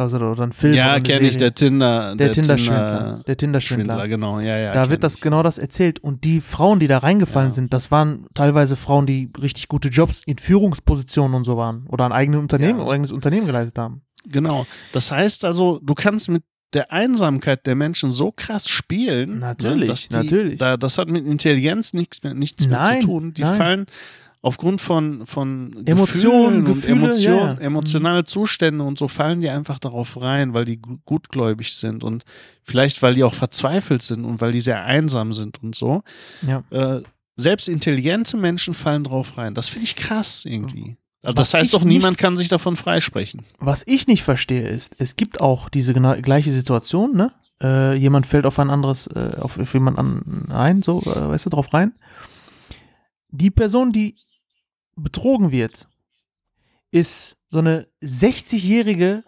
Also oder ein Film. Ja, kenne ich, der Tinder. der Tinder-Schwindler. Tinder- Der Tinder-Schwindler. Schwindler, genau, ja, ja. da wird das ich. genau das erzählt. Und die Frauen, die da reingefallen Ja. sind, das waren teilweise Frauen, die richtig gute Jobs in Führungspositionen und so waren. Oder ein eigenes Unternehmen, Ja. ein eigenes Unternehmen geleitet haben. Genau. Das heißt also, du kannst mit der Einsamkeit der Menschen so krass spielen. Natürlich, ne, dass die, natürlich. Da, das hat mit Intelligenz nichts mehr, nichts mehr Nein, zu tun. Die nein. fallen aufgrund von, von Emotionen, Gefühle, Emotionen, ja, ja. emotionale Zustände und so fallen die einfach darauf rein, weil die gu- gutgläubig sind und vielleicht, weil die auch verzweifelt sind und weil die sehr einsam sind und so. Ja. Äh, selbst intelligente Menschen fallen drauf rein. Das finde ich krass irgendwie. Also Was das heißt doch, niemand nicht- kann sich davon freisprechen. Was ich nicht verstehe ist, es gibt auch diese gleiche Situation, ne? Äh, jemand fällt auf ein anderes, äh, auf, auf jemand an, ein, so, äh, weißt du, drauf rein. Die Person, die betrogen wird, ist so eine 60-jährige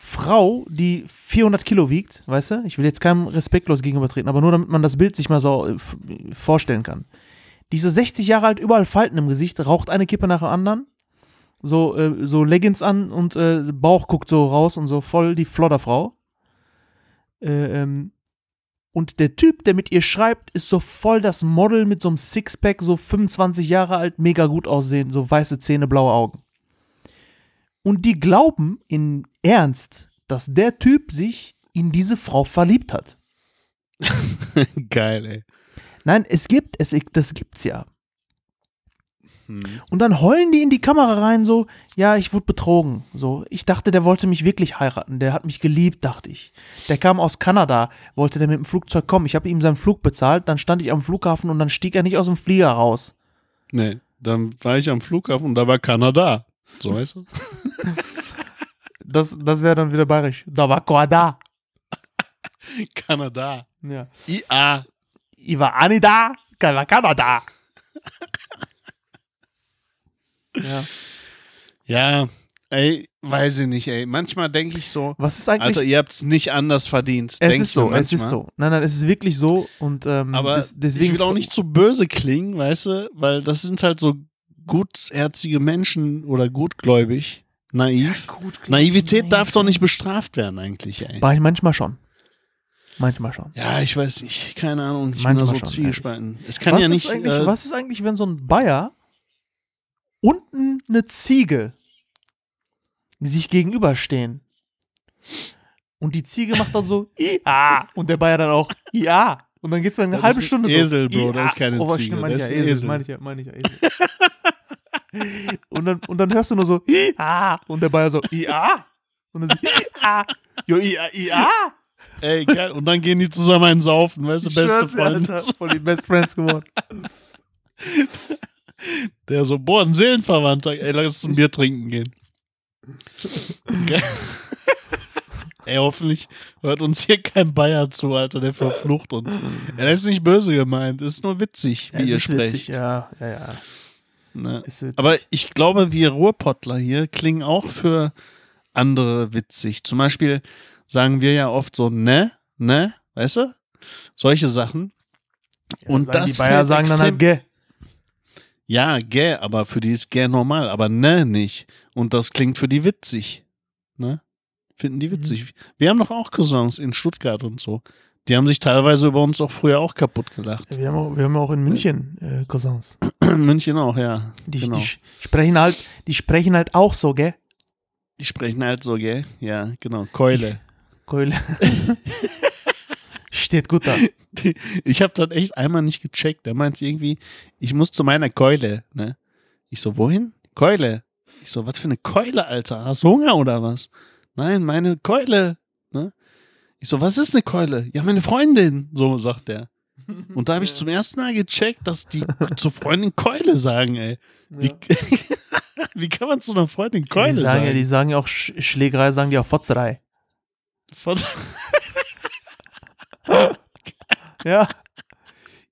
Frau, die 400 Kilo wiegt, weißt du? Ich will jetzt keinem respektlos gegenübertreten, aber nur damit man das Bild sich mal so äh, vorstellen kann. Die ist so 60 Jahre alt, überall Falten im Gesicht, raucht eine Kippe nach der anderen, so, äh, so Leggings an und äh, Bauch guckt so raus und so voll die Flodderfrau. Äh, ähm, und der Typ, der mit ihr schreibt, ist so voll das Model mit so einem Sixpack, so 25 Jahre alt, mega gut aussehen, so weiße Zähne, blaue Augen. Und die glauben in Ernst, dass der Typ sich in diese Frau verliebt hat. <laughs> Geil, ey. Nein, es gibt, es, das gibt's ja. Hm. Und dann heulen die in die Kamera rein, so, ja, ich wurde betrogen. So, ich dachte, der wollte mich wirklich heiraten. Der hat mich geliebt, dachte ich. Der kam aus Kanada, wollte der mit dem Flugzeug kommen. Ich habe ihm seinen Flug bezahlt, dann stand ich am Flughafen und dann stieg er nicht aus dem Flieger raus. Nee, dann war ich am Flughafen und da war Kanada. So weißt du? <laughs> Das, das wäre dann wieder bayerisch. Da war Kanada. <laughs> Kanada. Ja. IA. Ich war da war Kanada. Ja. Ja, ey, weiß ich nicht, ey. Manchmal denke ich so, Was ist eigentlich. Alter, ihr habt's nicht anders verdient. es Denk ist so, es ist so. Nein, nein, es ist wirklich so. Und ähm, Aber des, deswegen. ich will auch nicht zu böse klingen, weißt du, weil das sind halt so gutherzige Menschen oder gutgläubig, naiv. Gut, Naivität naiv, darf doch ja. nicht bestraft werden eigentlich, ey. War ich manchmal schon. Manchmal schon. Ja, ich weiß nicht, keine Ahnung, ich bin Manchmal da so schon, zwiegespalten. Es kann was, ja nicht, ist äh, was ist eigentlich, wenn so ein Bayer und eine Ziege sich gegenüberstehen? Und die Ziege macht dann so, <laughs> ja. Und der Bayer dann auch, ja. Und dann geht's dann eine Das halbe ist ein Stunde Esel, so. Bro, das ist keine oh, Ziege, meine das ich ja, Esel, Esel. meine ich ja, meine ich ja, Esel. <laughs> und, dann, und dann hörst du nur so, ja. Und der Bayer so, ja. <laughs> Und dann so, ja. Jo, ja, ja. ey, geil. Und dann gehen die zusammen einen saufen, weißt du, beste Freunde. Voll die Best Friends geworden. Der so, boah, ein Seelenverwandter, ey, lass uns ein Bier trinken gehen. <laughs> Ey, hoffentlich hört uns hier kein Bayer zu, Alter, der verflucht uns. Ja, das ist nicht böse gemeint, das ist nur witzig, wie Ja, ihr sprecht. witzig, ja, ja, ja. Ne? Aber ich glaube, wir Ruhrpottler hier klingen auch für andere witzig. Zum Beispiel sagen wir ja oft so, ne, ne, weißt du? Solche Sachen. und sagen das die Bayer sagen dann halt gä. Ja, gä, aber für die ist gä normal, aber ne nicht. Und das klingt für die witzig. Ne? Finden die witzig. Wir haben doch auch Cousins in Stuttgart und so. Die haben sich teilweise über uns auch früher auch kaputt gelacht. Wir haben auch, wir haben auch in München äh, Cousins. <clears throat> München auch, ja. Die, genau. die sprechen halt, die sprechen halt auch so, gell? Die sprechen halt so, gell? Ja, genau. Keule. Keule. <laughs> <laughs> Steht gut da. <laughs> Ich habe dann echt einmal nicht gecheckt. Der meint irgendwie, ich muss zu meiner Keule. Ne? Ich so, wohin? Keule. Ich so, was für eine Keule, Alter? Hast du Hunger oder was? Nein, meine Keule. Ne? Ich so, was ist eine Keule? Ja, meine Freundin. So sagt der. Und da habe ich <laughs> zum ersten Mal gecheckt, dass die zur Freundin Keule sagen, ey. Wie, <laughs> wie kann man zu einer Freundin Keule die sagen sagen? ja, die sagen ja auch Sch Schlägerei, sagen die auch Fotzerei. Von- <laughs> Ja.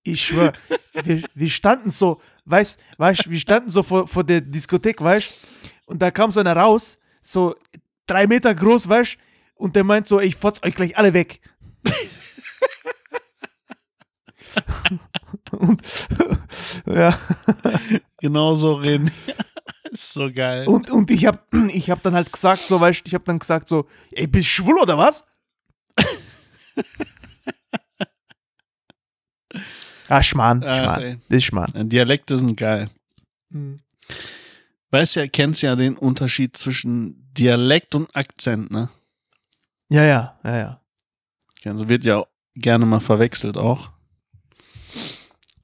Ich schwör, wir, wir standen so, weißt, weißt, wir standen so vor, vor der Diskothek, weißt, und da kam so einer raus, so drei Meter groß, weißt, und der meint so, ich fotz euch gleich alle weg. <laughs> und, <laughs> ja, genau so reden. ist so geil. Und, und ich hab, <clears throat> ich hab dann halt gesagt, so, weißt du, ich hab dann gesagt, so, ey, bist du schwul oder was? Ah, Schmarrn, Ach, Schmarrn. ey. Das ist Schmarrn. Äh, Dialekte sind geil. Mhm. Weißt ja, kennst ja den Unterschied zwischen Dialekt und Akzent, ne? Ja, ja, ja, ja. Also wird ja gerne mal verwechselt auch.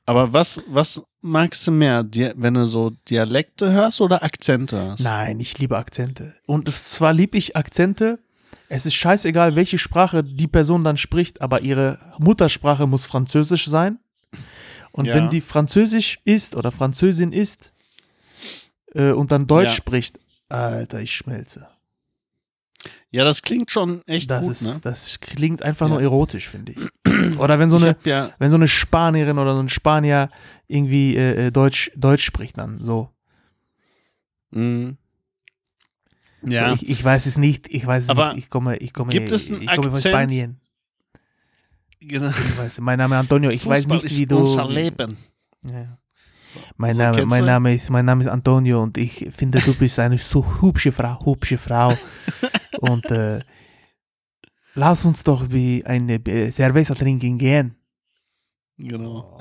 Aber was, was magst du mehr, wenn du so Dialekte hörst oder Akzente hörst? Nein, ich liebe Akzente. Und zwar liebe ich Akzente. Es ist scheißegal, welche Sprache die Person dann spricht, aber ihre Muttersprache muss Französisch sein. Und Ja. wenn die Französisch ist oder Französin ist äh, und dann Deutsch Ja. spricht, Alter, ich schmelze. Ja, das klingt schon echt Das, gut, ist, ne? das klingt einfach Ja. nur erotisch, finde ich. Oder wenn so eine, ja, wenn so eine Spanierin oder so ein Spanier irgendwie äh, äh, Deutsch, Deutsch spricht dann so. mh. ja, So, ich, ich weiß es nicht, ich weiß es Aber nicht, ich komme, ich komme, gibt es einen ich komme von Akzent? Spanien. Genau. Weiß, mein Name ist Antonio, ich weiß Fußball nicht, ist wie du. unser Leben. Ja. Mein, So, Name, mein? Name ist, mein Name ist Antonio und ich finde, du bist eine so hübsche Frau, hübsche Frau. <laughs> und äh, lass uns doch wie eine äh, Cerveza trinken gehen. Genau.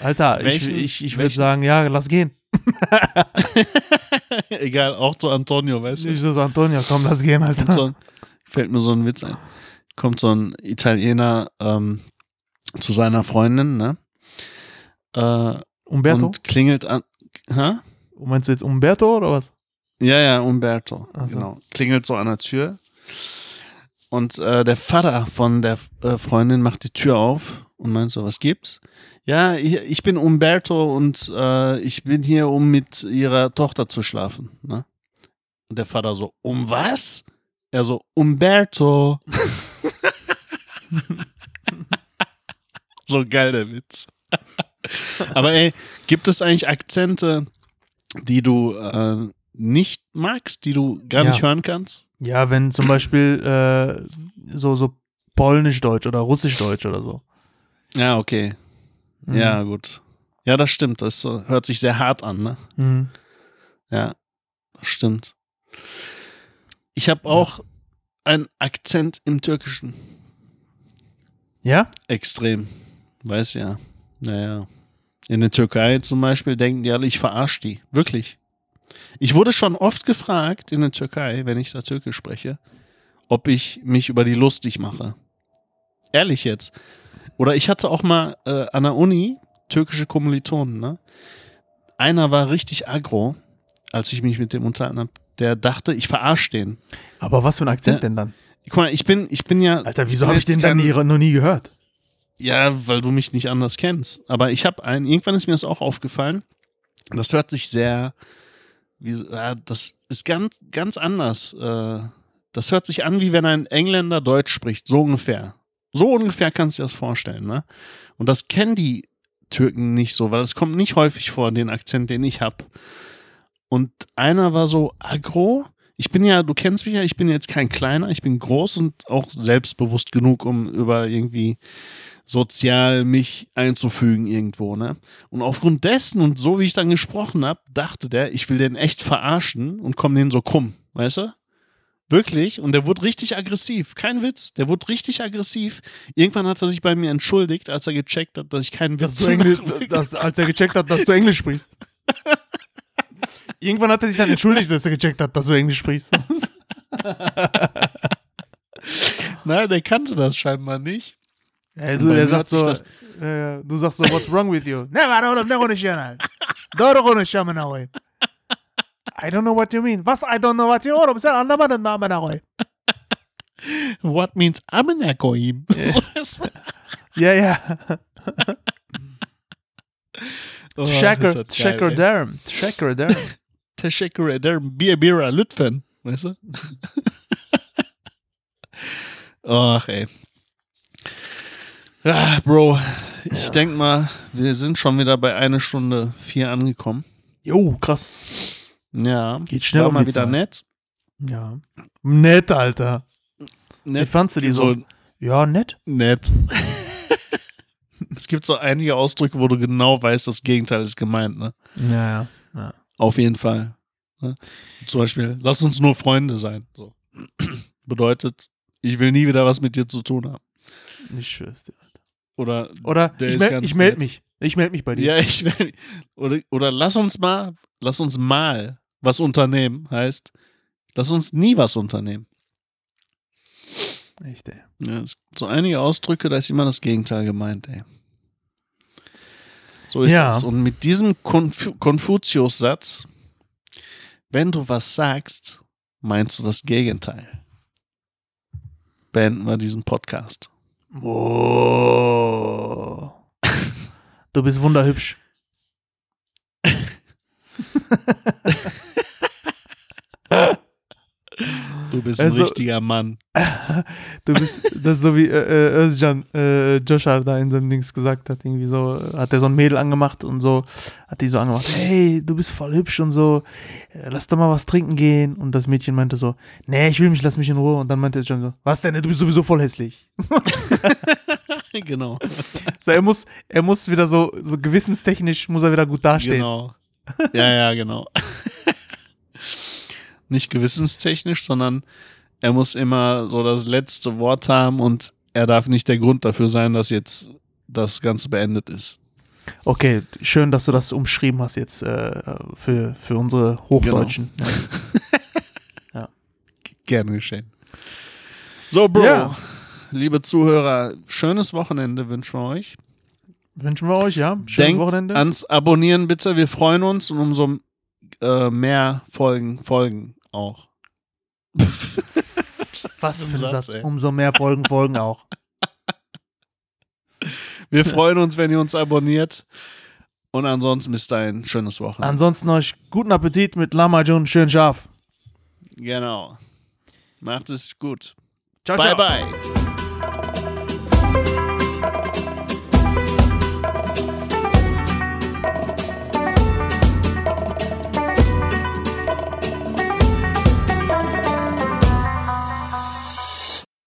Alter, Welchen- ich, ich, ich würde sagen, ja, lass gehen. <laughs> Egal, auch zu Antonio, weißt du? Ich so, Antonio, komm, lass gehen, Alter. so fällt mir so ein Witz ein. Kommt so ein Italiener ähm, zu seiner Freundin, ne? Äh, Umberto? und klingelt an. Hä? Meinst du jetzt Umberto oder was? Ja, ja, Umberto. So. Genau. Klingelt so an der Tür. Und äh, der Vater von der äh, Freundin macht die Tür auf und meint so, was gibt's? Ja, ich, ich bin Umberto und äh, ich bin hier, um mit ihrer Tochter zu schlafen. Ne? Und der Vater so, um was? Er so, Umberto. <laughs> <laughs> so geil der Witz. Aber ey, gibt es eigentlich Akzente, die du äh, nicht magst, die du gar Ja. nicht hören kannst? Ja, wenn zum Beispiel äh, so, so Polnisch-Deutsch oder Russisch-Deutsch oder so. Ja, okay. Mhm. Ja, gut. Ja, das stimmt. Das hört sich sehr hart an, ne? Mhm. Ja, das stimmt. Ich habe auch einen Akzent im Türkischen. Ja? Extrem. Weiß ja. Naja. In der Türkei zum Beispiel denken die alle, ich verarsche die. Wirklich. Ich wurde schon oft gefragt in der Türkei, wenn ich da Türkisch spreche, ob ich mich über die lustig mache. Ehrlich jetzt. Oder ich hatte auch mal äh, an der Uni türkische Kommilitonen, ne? Einer war richtig aggro, als ich mich mit dem unterhalten habe. Der dachte, ich verarsche den. Aber was für ein Akzent Ja. denn dann? Guck mal, ich bin, ich bin ja. Alter, wieso habe ich den dann nie, noch nie gehört? Ja, weil du mich nicht anders kennst. Aber ich habe einen, irgendwann ist mir das auch aufgefallen. Das hört sich sehr, wie, ja, das ist ganz, ganz anders. Äh, das hört sich an, wie wenn ein Engländer Deutsch spricht, so ungefähr. So ungefähr kannst du dir das vorstellen, ne? Und das kennen die Türken nicht so, weil es kommt nicht häufig vor, den Akzent, den ich habe. Und einer war so aggro. Ich bin ja, du kennst mich ja, ich bin jetzt kein Kleiner, ich bin groß und auch selbstbewusst genug, um über irgendwie sozial mich einzufügen irgendwo, ne? Und aufgrund dessen und so wie ich dann gesprochen habe, dachte der, ich will den echt verarschen und komme den so krumm, weißt du? Wirklich. Und der wurde richtig aggressiv. Kein Witz. Der wurde richtig aggressiv. Irgendwann hat er sich bei mir entschuldigt, als er gecheckt hat, dass ich keinen Witz Dass du Englisch, mache. dass, als er gecheckt hat, dass du Englisch sprichst. <laughs> Irgendwann hat er sich dann entschuldigt, dass er gecheckt hat, dass du Englisch sprichst. <laughs> Nein, der kannte das scheinbar nicht. Ja, du, der sagt so, ja, du sagst so, what's wrong with you? Never, I don't know what you mean. Was? I don't know what you mean. What means Amenakoim? <laughs> Ja, ja. Oh, ist Shaker, das geil, Shaker Teşekkür ederim. Bir bira lütfen. Weißt du? <laughs> Ach, ey. Ah, Bro, ich denk mal, wir sind schon wieder bei einer Stunde vier angekommen. Jo, krass. Ja. Geht schnell War mal wieder Zeit. nett. Ja. Nett, Alter. nett. Wie fandst du die so? Ja, nett. Nett. <laughs> es gibt so einige Ausdrücke, wo du genau weißt, das Gegenteil ist gemeint, ne? Ja, ja. ja. Auf jeden Fall. Ne? Zum Beispiel, lass uns nur Freunde sein. So. <clears throat> Bedeutet, ich will nie wieder was mit dir zu tun haben. Ich schwör's dir. Oder, Oder Der ich, mel ich melde mich. Ich melde mich bei dir. ja, <laughs> ich will, oder, oder lass uns mal, lass uns mal was unternehmen, heißt, lass uns nie was unternehmen. Echt, ey. Ja, so einige Ausdrücke, da ist immer das Gegenteil gemeint, ey. So ist Ja. es. Und mit diesem Konfu Konfuzius-Satz, wenn du was sagst, meinst du das Gegenteil. Beenden wir diesen Podcast. Oh. Du bist wunderhübsch. <laughs> Du bist ein Also- richtiger Mann. <laughs> Du bist, das ist so wie äh, äh, Özcan, äh, Joshua da in seinem Dings gesagt hat, irgendwie so, hat er so ein Mädel angemacht und so, hat die so angemacht, hey, du bist voll hübsch und so, äh, lass doch mal was trinken gehen. Und das Mädchen meinte so, nee, ich will mich, lass mich in Ruhe. Und dann meinte Özcan so, was denn, du bist sowieso voll hässlich. <laughs> genau. So, er muss, er muss wieder so, so gewissenstechnisch, muss er wieder gut dastehen. Genau. Ja, ja, genau. Nicht gewissenstechnisch, sondern er muss immer so das letzte Wort haben und er darf nicht der Grund dafür sein, dass jetzt das Ganze beendet ist. Okay, schön, dass du das umschrieben hast jetzt äh, für, für unsere Hochdeutschen. Ja. <laughs> Gerne geschehen. So, Bro, Ja. liebe Zuhörer, schönes Wochenende wünschen wir euch. Wünschen wir euch, ja. Schönes Denkt Wochenende. ans Abonnieren bitte, wir freuen uns und umso äh, mehr Folgen folgen auch. <laughs> Was für ein Satz, Satz. Umso mehr Folgen folgen auch. Wir freuen uns, wenn ihr uns abonniert. Und ansonsten bis dahin, schönes Wochenende. Ansonsten euch guten Appetit mit Lama Jun, schön scharf. Genau. Macht es gut. Ciao, bye, ciao. bye.